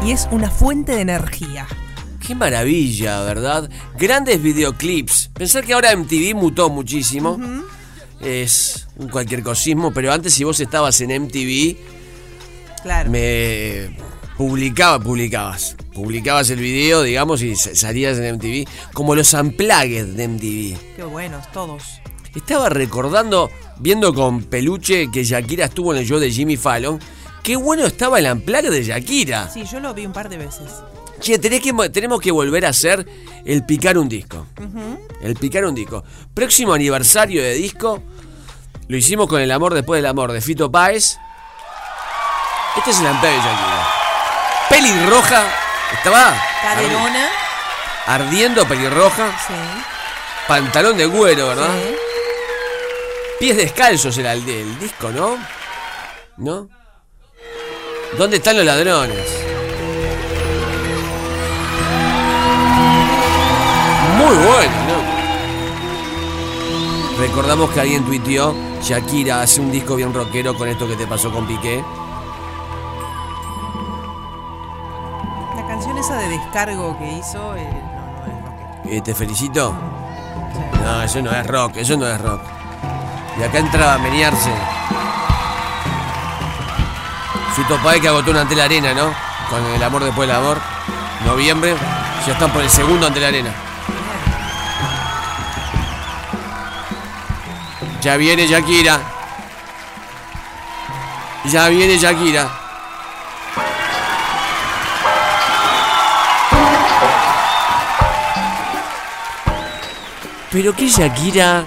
Y es una fuente de energía. Qué maravilla, ¿verdad? Grandes videoclips. Pensar que ahora MTV mutó muchísimo. Es un cualquier cosismo, pero antes si vos estabas en MTV, Claro. me publicaba, publicabas. Publicabas el video, digamos, y sa- salías en MTV. Como los unplugged de MTV. Qué buenos, todos. Estaba recordando, viendo con peluche, que Shakira estuvo en el show de Jimmy Fallon. Qué bueno estaba el unplugged de Shakira. Sí, yo lo vi un par de veces. Che, tenés que, tenemos que volver a hacer el picar un disco. El picar un disco. Próximo aniversario de disco. Lo hicimos con El amor después del amor de Fito Páez. Este es el unplugged de Shakira. Pelirroja. Estaba Caderona. ardiendo pelirroja. Sí. Pantalón de güero, ¿verdad? Pies descalzos era el, el disco, ¿no? ¿No? ¿Dónde están los ladrones? Muy bueno, ¿no? Recordamos que alguien tuiteó, Shakira hace un disco bien rockero con esto que te pasó con Piqué. La canción esa de descargo que hizo, eh, no, no es rock. Eh, te felicito. No, eso no es rock, eso no es rock. Y acá entraba a menearse. Fito Páez que agotó una ante la arena, ¿no? Con el amor después del amor. Noviembre. Ya están por el segundo ante la arena. Ya viene Shakira. Ya viene Shakira. Pero qué Shakira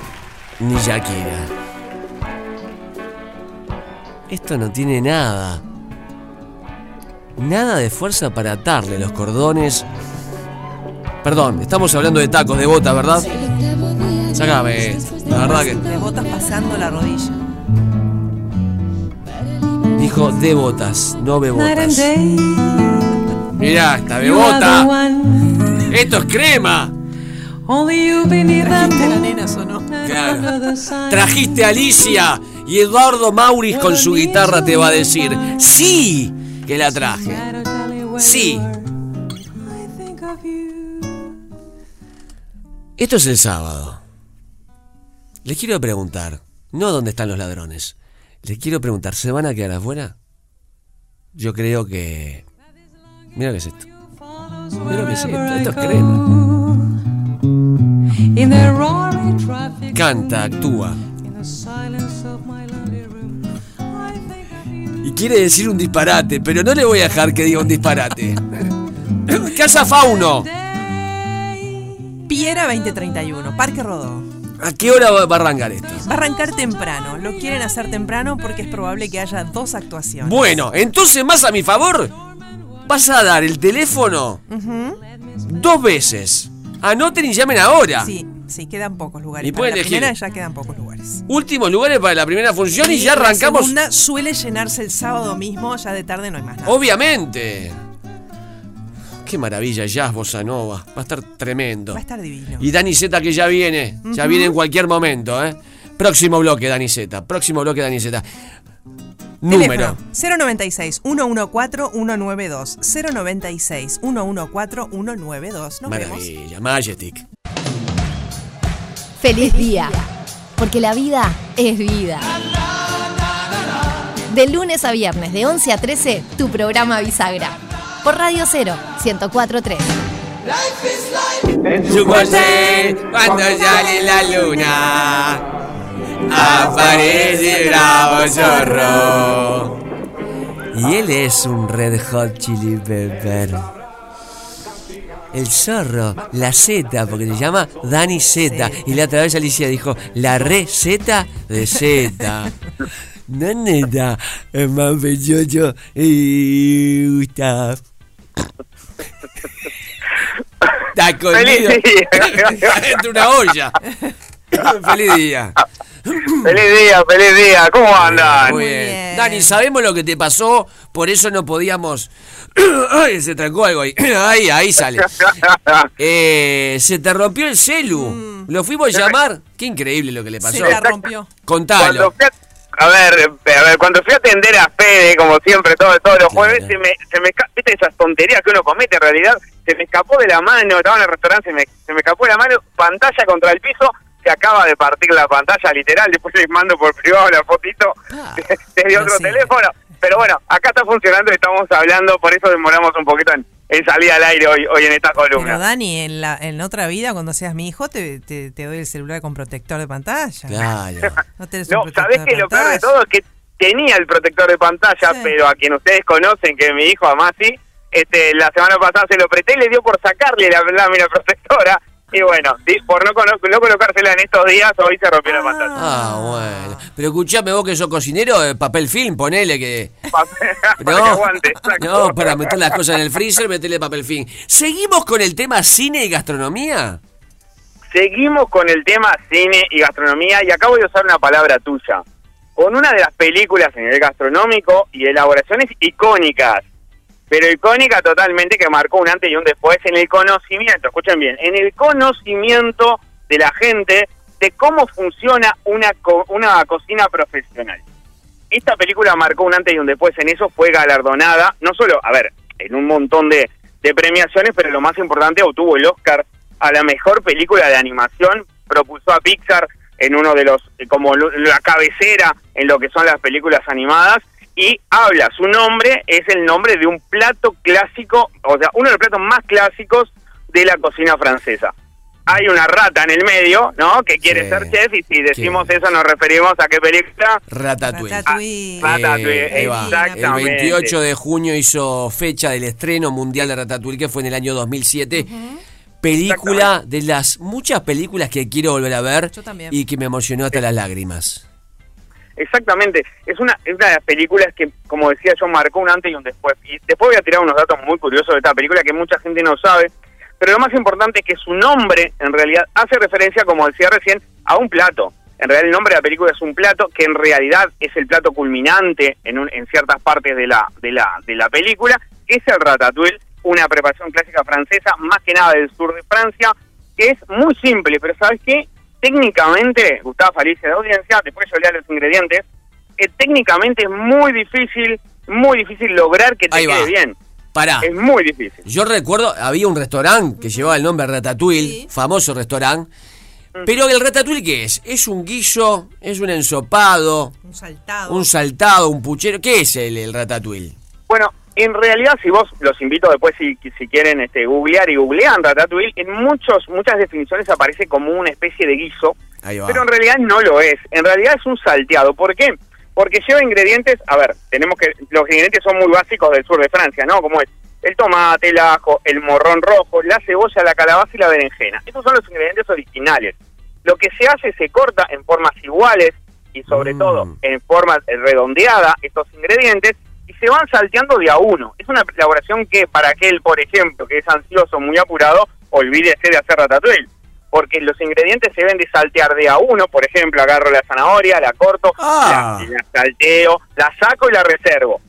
ni Shakira. Esto no tiene nada. Nada de fuerza para atarle los cordones. Perdón, estamos hablando de tacos de bota, ¿verdad? Sácame, la verdad que De botas pasando la rodilla. dijo de botas, no bebotas. Mirá, esta bebota. Esto es crema. ¿Trajiste la nena o no? Claro. Trajiste a Alicia y Eduardo Mauris con su guitarra te va a decir, sí, que la traje. Sí. Esto es el sábado. Les quiero preguntar, no dónde están los ladrones. Les quiero preguntar, ¿se van a quedar afuera? Yo creo que... Mira qué es esto. Mira qué es esto. Esto es crema. Canta, actúa. Quiere decir un disparate, pero no le voy a dejar que diga un disparate. Casa Fauno. Piera 2031, Parque Rodó. ¿A qué hora va a arrancar esto? Va a arrancar temprano. Lo quieren hacer temprano porque es probable que haya dos actuaciones. Bueno, entonces más a mi favor, vas a dar el teléfono dos veces. Anoten y llamen ahora. Sí, sí, quedan pocos lugares. Y Para pueden la elegir. primera ya quedan pocos lugares. Últimos lugares para la primera función y ya la arrancamos. segunda suele llenarse el sábado mismo, ya de tarde no hay más nada. Obviamente. Qué maravilla, jazz, bossa nova. Va a estar tremendo. Va a estar divino. Y Dani Z que ya viene, ya viene en cualquier momento, ¿eh? Próximo bloque, Dani Z. Próximo bloque, Dani Z. Número. Teléfono 096 114 192 096 114 192. Nos vemos. Maravilla, Majestic. Feliz día, porque la vida es vida. De lunes a viernes, de 11 a 13, tu programa Bisagra. Por Radio 0, 1043. Su José, cuando sale la luna, aparece bravo zorro. Y él es un Red Hot Chili Pepper. El zorro, la Z, porque se llama Dani Z. Y la otra vez Alicia dijo, la receta de Z. No neta, es más pechocho y Gustav. Está. Feliz día. Una olla. Feliz día. Feliz día, feliz día. ¿Cómo andan? Muy bien. Dani, sabemos lo que te pasó, por eso no podíamos. Ay, se trancó algo ahí. Ahí, ahí sale. Eh, se te rompió el celu. Lo fuimos a llamar. Qué increíble lo que le pasó. Se la rompió. Contalo. Cuando fui a, a ver, eh, a ver, cuando fui a atender a Fede, como siempre, todo, todos los jueves, se me, se me ¿viste esas tonterías que uno comete en realidad? Se me escapó de la mano, estaba en el restaurante, se me, se me escapó de la mano, pantalla contra el piso, se acaba de partir la pantalla, literal, después les mando por privado la fotito desde otro teléfono. Pero bueno, acá está funcionando y estamos hablando, por eso demoramos un poquito en, en salir al aire hoy, hoy en esta Pero columna. Dani, en, la, en otra vida, cuando seas mi hijo, te, te, te doy el celular con protector de pantalla. Claro. No, tenés No, ¿sabés que lo peor de todo es que tenía el protector de pantalla, pero a quien ustedes conocen, que es mi hijo Amasi, este, la semana pasada se lo presté y le dio por sacarle la lámina protectora. Y bueno, por no, no colocársela en estos días, hoy se rompió la pantalla. Ah, bueno. Pero escuchame vos que sos cocinero, eh, papel film, ponele que. Para que No, aguante, exacto. no, para meter las cosas en el freezer, metele papel film. ¿Seguimos con el tema cine y gastronomía? Seguimos con el tema cine y gastronomía y acá voy a usar una palabra tuya. Con una de las películas a nivel gastronómico y elaboraciones icónicas, pero icónica totalmente que marcó un antes y un después en el conocimiento, escuchen bien, en el conocimiento de la gente de cómo funciona una, co- una cocina profesional. Esta película marcó un antes y un después en eso, fue galardonada, no solo, a ver, en un montón de, de premiaciones, pero lo más importante, obtuvo el Oscar a la mejor película de animación, propulsó a Pixar en uno de los, eh, como la cabecera en lo que son las películas animadas, y habla, su nombre es el nombre de un plato clásico, o sea, uno de los platos más clásicos de la cocina francesa. Hay una rata en el medio, ¿no? Que quiere Sí. ser chef, y si decimos eso nos referimos a qué película. Ratatouille. Ratatouille. Ah, Ratatouille, Eh, va. El exactamente. 28 de junio hizo fecha del estreno mundial de Ratatouille, que fue en el año 2007. Película de las muchas películas que quiero volver a ver Yo también. y que me emocionó hasta las lágrimas. Exactamente, es una, es una de las películas que, como decía yo, marcó un antes y un después. Y después voy a tirar unos datos muy curiosos de esta película que mucha gente no sabe, pero lo más importante es que su nombre, en realidad, hace referencia, como decía recién, a un plato. En realidad el nombre de la película es un plato que en realidad es el plato culminante en, un- en ciertas partes de la, de, la, de la película, que es el ratatouille, una preparación clásica francesa, más que nada del sur de Francia, que es muy simple, pero ¿sabes qué? Técnicamente, Gustavo Alicia de audiencia, después yo lea los ingredientes, eh, técnicamente es muy difícil, muy difícil lograr que te Ahí va. quede bien. Pará. Es muy difícil. Yo recuerdo, había un restaurante que llevaba el nombre Ratatouille, famoso restaurante. Mm. Pero el ratatouille, ¿qué es? ¿Es un guiso? ¿Es un ensopado? Un saltado. ¿Un saltado? ¿Un puchero? ¿Qué es el, el ratatouille? Bueno, en realidad, si vos los invito después, si, si quieren este, googlear y googlean Ratatouille, en muchos, muchas definiciones aparece como una especie de guiso, pero en realidad no lo es. En realidad es un salteado. ¿Por qué? Porque lleva ingredientes, a ver, tenemos que, los ingredientes son muy básicos del sur de Francia, ¿no? Como es el tomate, el ajo, el morrón rojo, la cebolla, la calabaza y la berenjena. Esos son los ingredientes originales. Lo que se hace se corta en formas iguales y sobre todo en forma redondeada estos ingredientes se van salteando de a uno. Es una elaboración que para aquel, por ejemplo, que es ansioso, muy apurado, olvídese de hacer ratatouille. Porque los ingredientes se deben de saltear de a uno, por ejemplo, agarro la zanahoria, la corto, Ah. la, la salteo, la saco y la reservo.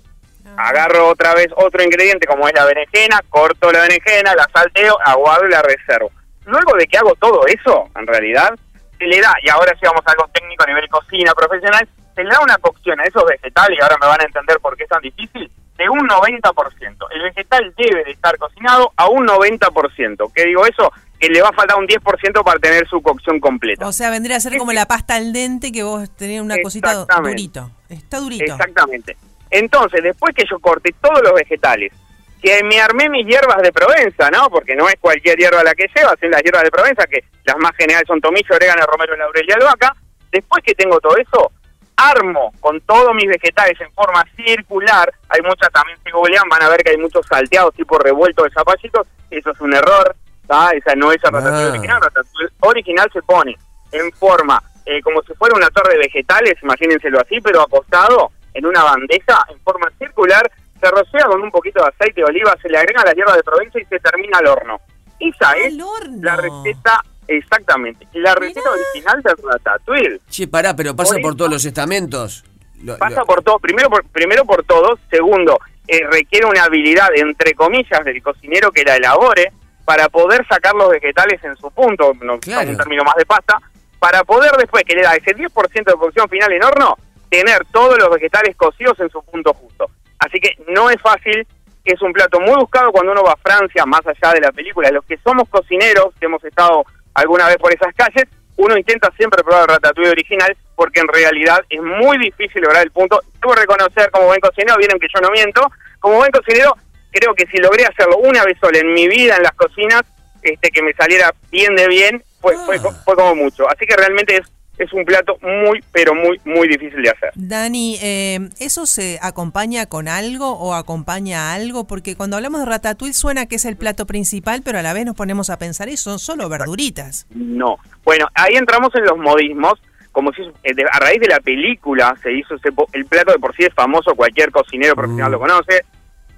Agarro otra vez otro ingrediente como es la berenjena, corto la berenjena, la salteo, aguardo y la reservo. Luego de que hago todo eso, en realidad, se le da, y ahora sí vamos a algo técnico a nivel cocina profesional, da una cocción a esos vegetales, y ahora me van a entender por qué es tan difícil, de un 90%. El vegetal debe de estar cocinado a un 90%. ¿Qué digo eso? Que le va a faltar un 10% para tener su cocción completa. O sea, vendría a ser como la pasta al dente que vos tenés una cosita durito. Está durito. Exactamente. Entonces, después que yo corté todos los vegetales, que me armé mis hierbas de Provenza, ¿no? Porque no es cualquier hierba la que lleva, son las hierbas de Provenza, que las más generales son tomillo, orégano, romero, laurel y albahaca. Después que tengo todo eso, armo con todos mis vegetales en forma circular. Hay muchas también, si googlean, van a ver que hay muchos salteados tipo revuelto de zapallitos. Eso es un error, ¿tá? Esa no es el ratatouille Ah. original. Ratatouille original se pone en forma, eh, como si fuera una torre de vegetales, imagínenselo así, pero acostado en una bandeja en forma circular. Se rocea con un poquito de aceite de oliva, se le agrega la hierba de Provenza y se termina al horno. Esa es la receta, exactamente, la receta original del ratatouille. Che, pará, pero pasa por todos los estamentos. Lo- Pasa lo- por todo, primero por, primero por todos, segundo, eh, requiere una habilidad, entre comillas, del cocinero que la elabore para poder sacar los vegetales en su punto, no Claro. un término más de pasta, para poder después que le da ese 10% de cocción final en horno, tener todos los vegetales cocidos en su punto justo. Así que no es fácil, es un plato muy buscado cuando uno va a Francia, más allá de la película. Los que somos cocineros, que hemos estado alguna vez por esas calles, uno intenta siempre probar el ratatouille original porque en realidad es muy difícil lograr el punto. Debo reconocer como buen cocinero, vieron que yo no miento, como buen cocinero creo que si logré hacerlo una vez sola en mi vida en las cocinas, este que me saliera bien de bien, fue, fue, fue como mucho. Así que realmente es, es un plato muy, pero muy, muy difícil de hacer. Dani, eh, ¿eso se acompaña con algo o acompaña a algo? Porque cuando hablamos de ratatouille suena que es el plato principal, pero a la vez nos ponemos a pensar y son solo verduritas. No. Bueno, ahí entramos en los modismos. Como si eh, a raíz de la película se hizo ese po- el plato de por sí es famoso, cualquier cocinero profesional lo conoce.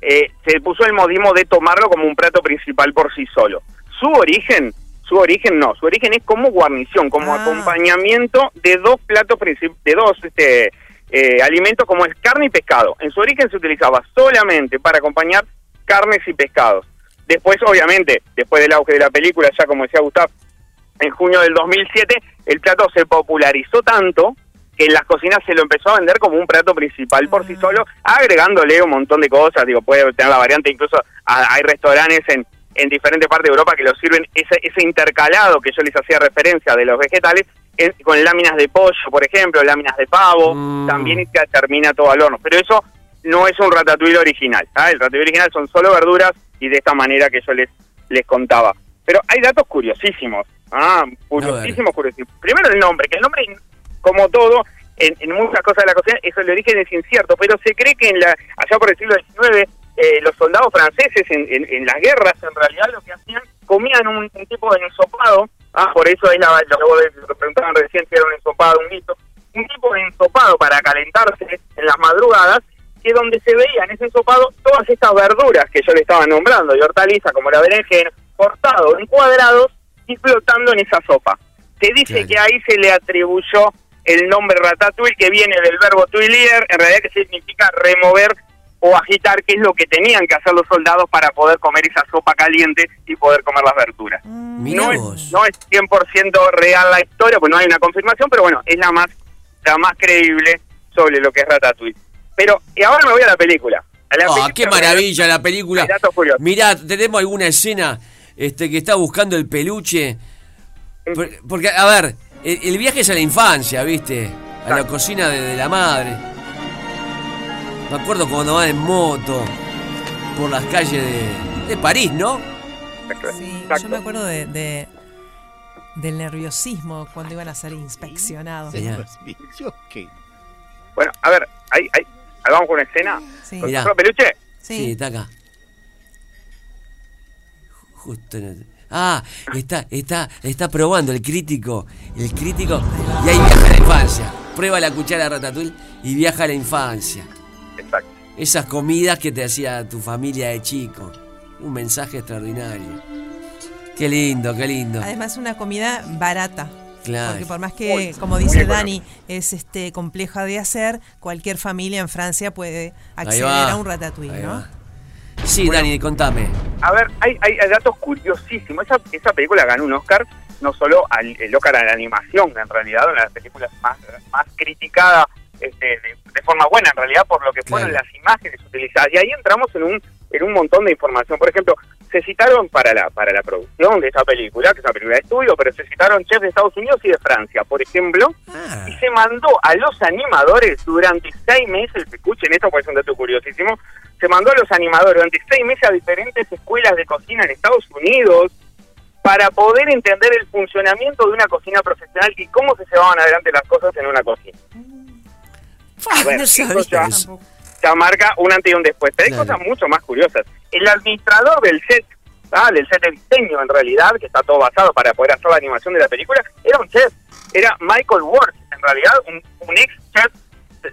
eh, se puso el modismo de tomarlo como un plato principal por sí solo. Su origen, su origen no, su origen es como guarnición, como acompañamiento de dos platos de dos este eh, alimentos como es carne y pescado. En su origen se utilizaba solamente para acompañar carnes y pescados. Después, obviamente, después del auge de la película, ya como decía Gustavo, en junio del 2007, el plato se popularizó tanto que en las cocinas se lo empezó a vender como un plato principal por sí solo, agregándole un montón de cosas, digo, puede tener la variante, incluso a- hay restaurantes en, en diferentes partes de Europa que lo sirven ese, ese intercalado que yo les hacía referencia de los vegetales, en- con láminas de pollo, por ejemplo, láminas de pavo, también y se termina todo al horno, pero eso no es un ratatouille original, ¿ah? el ratatouille original son solo verduras y de esta manera que yo les, les contaba. Pero hay datos curiosísimos, ah, curiosísimos, curiosísimos. Primero el nombre, que el nombre, como todo, en, en muchas cosas de la cocina, eso el origen es incierto, pero se cree que en la allá por el siglo XIX, eh, los soldados franceses en, en- en las guerras, en realidad lo que hacían, comían un, un tipo de ensopado, ah, por eso es la, lo que vos preguntaban recién si era un ensopado, un guiso, un tipo de ensopado para calentarse en las madrugadas, que donde se veía en ese ensopado todas estas verduras que yo le estaba nombrando, y hortaliza como la berenjena, cortado en cuadrados y flotando en esa sopa. Se dice que ahí se le atribuyó el nombre ratatouille, que viene del verbo tuilier, en realidad que significa remover o agitar, que es lo que tenían que hacer los soldados para poder comer esa sopa caliente y poder comer las verduras. Mirá No es, no es 100% real la historia, pues no hay una confirmación, pero bueno, es la más, la más creíble sobre lo que es Ratatouille. Pero, y ahora me voy a la película. A la Ah, película- qué maravilla la película. Mirá, tenemos alguna escena este, que está buscando el peluche. Por- Porque, a ver, el, el viaje es a la infancia, ¿viste? A la cocina de, de la madre. Me acuerdo cuando van en moto por las calles de, de París, ¿no? Sí, yo me acuerdo de, de- del nerviosismo cuando iban a ser inspeccionados. Bueno, a ver, ahí, ahí, ahí vamos con una escena. Sí. ¿Con Mirá. otro peluche? Sí. está acá. Justo en el- Ah, está, está, está probando el crítico. El crítico. Y ahí viaja a la infancia. Prueba la cuchara de ratatouille y viaja a la infancia. Exacto. Esas comidas que te hacía tu familia de chico. Un mensaje extraordinario. Qué lindo, qué lindo. Además, una comida barata, Claro. Porque por más que, Muy- como dice. Dani, es este compleja de hacer, cualquier familia en Francia puede acceder va. a un ratatouille, ¿no? va. Sí, Dani, contame. A ver, hay, hay, hay datos curiosísimos. Esa, esa película ganó un Oscar, no solo al, el Oscar a la animación, en realidad, una de las películas más, más criticadas este, de, de forma buena, en realidad, por lo que fueron Claro. las imágenes utilizadas. Y ahí entramos en un, en un montón de información. Por ejemplo, se citaron para la, para la producción de esa película, que es una película de estudio, pero se citaron chefs de Estados Unidos y de Francia, por ejemplo, Ah. y se mandó a los animadores durante seis meses, escuchen esto porque es un dato curiosísimo, se mandó a los animadores durante seis meses a diferentes escuelas de cocina en Estados Unidos para poder entender el funcionamiento de una cocina profesional y cómo se llevaban adelante las cosas en una cocina. A ver, no eso ya, ya marca un antes y un después. Pero hay Claro. cosas mucho más curiosas. El administrador del set, ¿ah? del set de diseño en realidad, que está todo basado para poder hacer la animación de la película, era un chef. Era Michael Ward, en realidad, un, un ex chef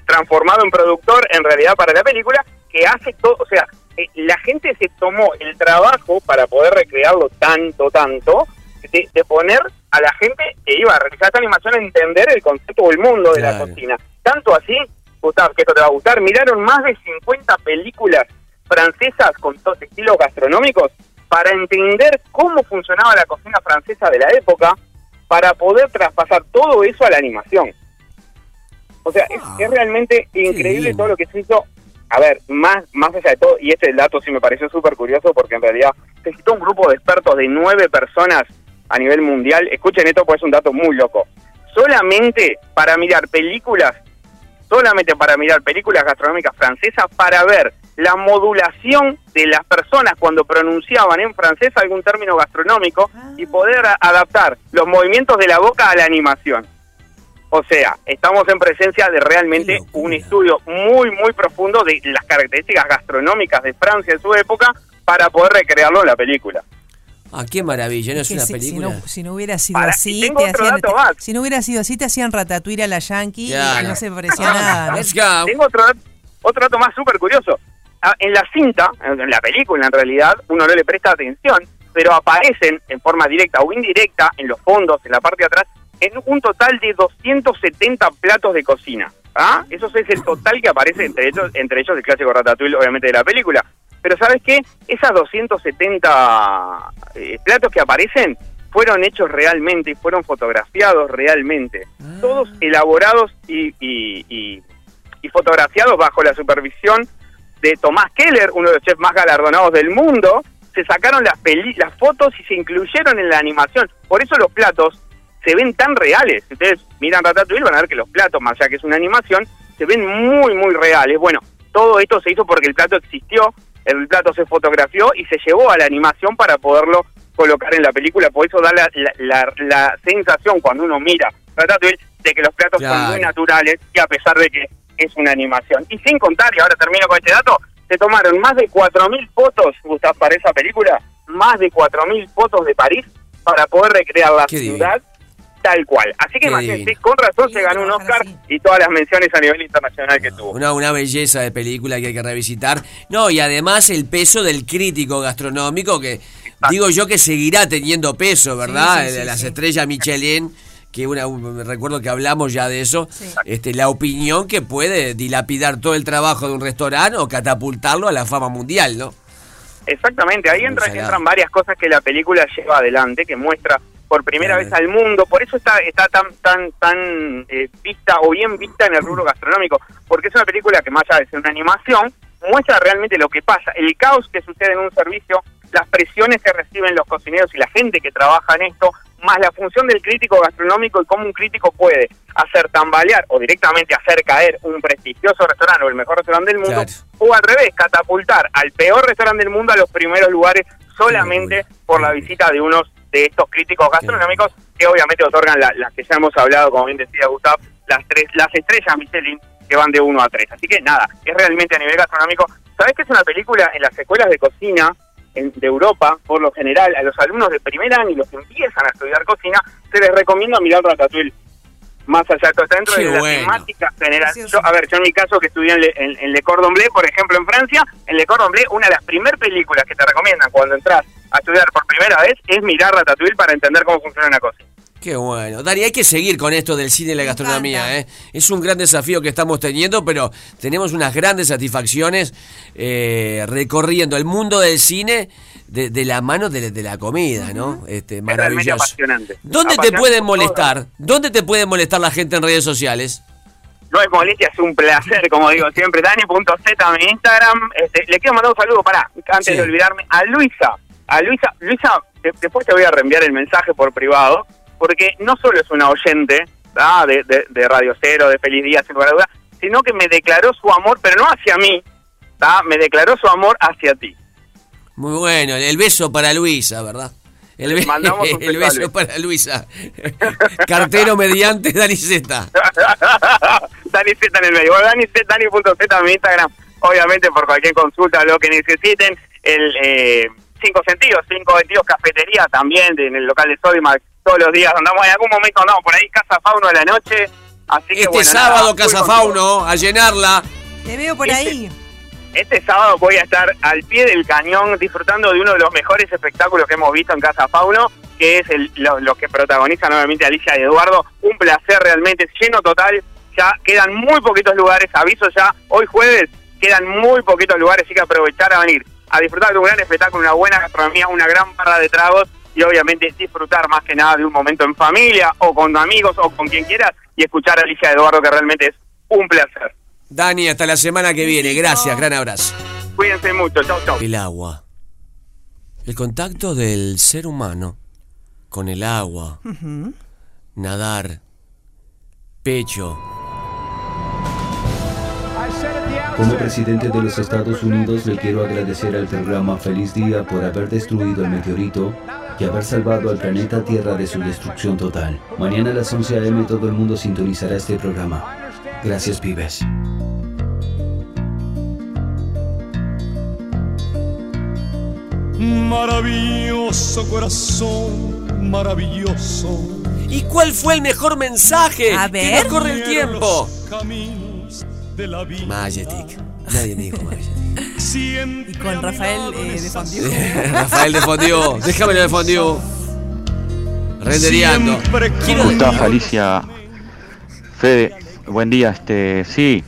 transformado en productor en realidad para la película, que hace todo, o sea, eh, la gente se tomó el trabajo para poder recrearlo tanto, tanto, de, de poner a la gente que iba a realizar esta animación a entender el concepto o el mundo de la cocina. Tanto así, Que esto te va a gustar, miraron más de 50 películas francesas con todos estilos gastronómicos para entender cómo funcionaba la cocina francesa de la época, para poder traspasar todo eso a la animación. O sea, es, es realmente increíble todo lo que se hizo. A ver, más, más allá de todo, y este dato sí me pareció súper curioso porque en realidad se citó un grupo de expertos de nueve personas a nivel mundial. Escuchen esto, pues es un dato muy loco. Solamente para mirar películas, solamente para mirar películas gastronómicas francesas, para ver la modulación de las personas cuando pronunciaban en francés algún término gastronómico y poder a- adaptar los movimientos de la boca a la animación. O sea, estamos en presencia de realmente un estudio muy, muy profundo de las características gastronómicas de Francia en su época para poder recrearlo en la película. Ah, qué maravilla, ¿no es Que una si, si película? no, si no hubiera sido Para- así, te hacían, más. si no hubiera sido así, te hacían ratatouille a la yankee Ya, y no se parecía nada. Tengo otro, otro dato más súper curioso. Ah, En la cinta, en la película en realidad, uno no le presta atención, pero aparecen en forma directa o indirecta en los fondos, en la parte de atrás, en un total de 270 platos de cocina. ¿ah? Eso es el total que aparece entre ellos, entre ellos el clásico Ratatouille, obviamente, de la película. Pero ¿sabes qué? Esas 270 eh, platos que aparecen fueron hechos realmente y fueron fotografiados realmente. Todos elaborados y, y- y- y fotografiados bajo la supervisión de Tomás Keller, uno de los chefs más galardonados del mundo. Se sacaron las, peli- las fotos y se incluyeron en la animación. Por eso los platos se ven tan reales. Si ustedes miran Ratatouille van a ver que los platos, más allá que es una animación, se ven muy, muy reales. Bueno, todo esto se hizo porque el plato existió, el plato se fotografió y se llevó a la animación para poderlo colocar en la película. Por eso da la, la- la- la sensación cuando uno mira Ratatouille de que los platos son muy naturales y a pesar de que es una animación. Y sin contar, y ahora termino con este dato, se tomaron más de 4.000 fotos, Gustavo, para esa película, más de 4.000 fotos de París para poder recrear la Qué ciudad tal cual. Así que imagínense, con razón se ganó un Oscar y todas las menciones a nivel internacional que tuvo. Una, una belleza de película que hay que revisitar. No, y además el peso del crítico gastronómico que digo yo que seguirá teniendo peso, ¿verdad? Sí, sí, de sí, las sí. estrellas Michelin, que una un- recuerdo que hablamos ya de eso, este la opinión que puede dilapidar todo el trabajo de un restaurante o catapultarlo a la fama mundial, ¿no? Exactamente, ahí entra- entran varias cosas que la película lleva adelante, que muestra por primera vez al mundo, por eso está está tan tan tan eh, vista o bien vista en el rubro gastronómico, porque es una película que más allá de ser una animación, muestra realmente lo que pasa, el caos que sucede en un servicio, las presiones que reciben los cocineros y la gente que trabaja en esto, más la función del crítico gastronómico y cómo un crítico puede hacer tambalear o directamente hacer caer un prestigioso restaurante o el mejor restaurante del mundo, Claro. o al revés, catapultar al peor restaurante del mundo a los primeros lugares solamente por la visita de unos de estos críticos gastronómicos que obviamente otorgan la- las que ya hemos hablado, como bien decía Gustav, las tres las estrellas Michelin que van de 1 a 3. Así que nada, es realmente a nivel gastronómico. ¿Sabés que es una película en las escuelas de cocina en- de Europa, por lo general, a los alumnos de primer año y los que empiezan a estudiar cocina, se les recomienda mirar Ratatouille? Más allá de todo, está dentro Qué de la bueno. temática general. Yo, a ver, yo en mi caso que estudié en Le, en- en Le Cordon Bleu, por ejemplo, en Francia, en Le Cordon Bleu, una de las primeras películas que te recomiendan cuando entras a estudiar por primera vez es mirar Ratatouille para entender cómo funciona una cocina. Qué bueno. Dani, hay que seguir con esto del cine y la gastronomía. ¿eh? Es un gran desafío que estamos teniendo, pero tenemos unas grandes satisfacciones eh, recorriendo el mundo del cine de, de la mano de, de la comida, ¿no? Este, Es maravilloso. apasionante. ¿Dónde te pueden molestar? ¿Dónde te puede molestar la gente en redes sociales? No es molestia, es un placer, como digo siempre. Dani.z, mi Instagram. Este, le quiero mandar un saludo, para antes Sí. de olvidarme, a Luisa. A Luisa, Luisa, de- después te voy a reenviar el mensaje por privado, porque no solo es una oyente de, de- de Radio Cero, de Feliz Día, sin lugar a duda, sino que me declaró su amor, pero no hacia mí, ¿tá? me declaró su amor hacia ti. Muy bueno, el beso para Luisa, ¿verdad? El, be- el beso a para Luisa. Cartero mediante Dani Z. Dani Z en el medio. Dani Z, Dani.z en mi Instagram. Obviamente, por cualquier consulta, lo que necesiten. El eh, Cinco Sentidos, Cinco Sentidos Cafetería también, de- en el local de Sodimac. Todos los días andamos. En algún momento andamos por ahí, Casa Fauno de la noche. Así que, Este bueno, sábado, nada, Casa Fauno, a llenarla. Te veo por Este- ahí. Este sábado voy a estar al pie del cañón disfrutando de uno de los mejores espectáculos que hemos visto en Casa Fauno, que es el, lo, que protagoniza nuevamente Alicia y Eduardo. Un placer realmente, lleno total. Ya quedan muy poquitos lugares, aviso ya, hoy jueves quedan muy poquitos lugares, así que aprovechar a venir a disfrutar de un gran espectáculo, una buena gastronomía, una gran barra de tragos y obviamente disfrutar más que nada de un momento en familia o con amigos o con quien quieras y escuchar a Alicia Eduardo, que realmente es un placer. Dani, hasta la semana que viene. Gracias, gran abrazo. Cuídense mucho, chau, chau. El agua. El contacto del ser humano con el agua. Nadar. Pecho. Como presidente de los Estados Unidos le quiero agradecer al programa Feliz Día por haber destruido el meteorito y haber salvado al planeta Tierra de su destrucción total. Mañana a las 11 a.m. todo el mundo sintonizará este programa. Gracias, pibes. Maravilloso corazón, maravilloso. ¿Y cuál fue el mejor mensaje? A Que ver. no corre el tiempo. Majestic. Nadie me dijo Majestic. Y con Rafael eh, de Fondiu. Rafael de Fondió. Déjamelo de Fondió. Rendereando. Quiero ¿Cómo estás, Alicia? Fede, buen día. Este, sí,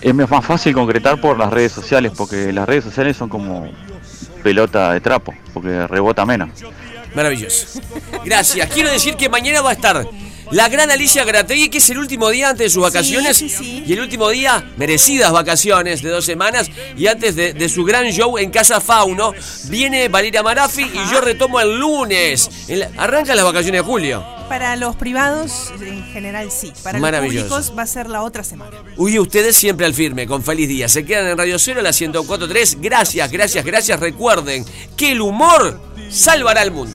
es más fácil concretar por las redes sociales, porque las redes sociales son como pelota de trapo, porque rebota menos. Maravilloso. Gracias. Quiero decir que mañana va a estar la gran Alicia Grategui, que es el último día antes de sus vacaciones. sí, sí. Y el último día, merecidas vacaciones de dos semanas. Y antes de, de su gran show en Casa Fauno, viene Valeria Marafi y yo retomo el lunes. En la- arrancan las vacaciones de julio. Para los privados, en general sí. Para los públicos va a ser la otra semana. Uy, ustedes siempre al firme, con feliz día. Se quedan en Radio Cero, la 104.3. Gracias, gracias, gracias. Recuerden que el humor salvará al mundo.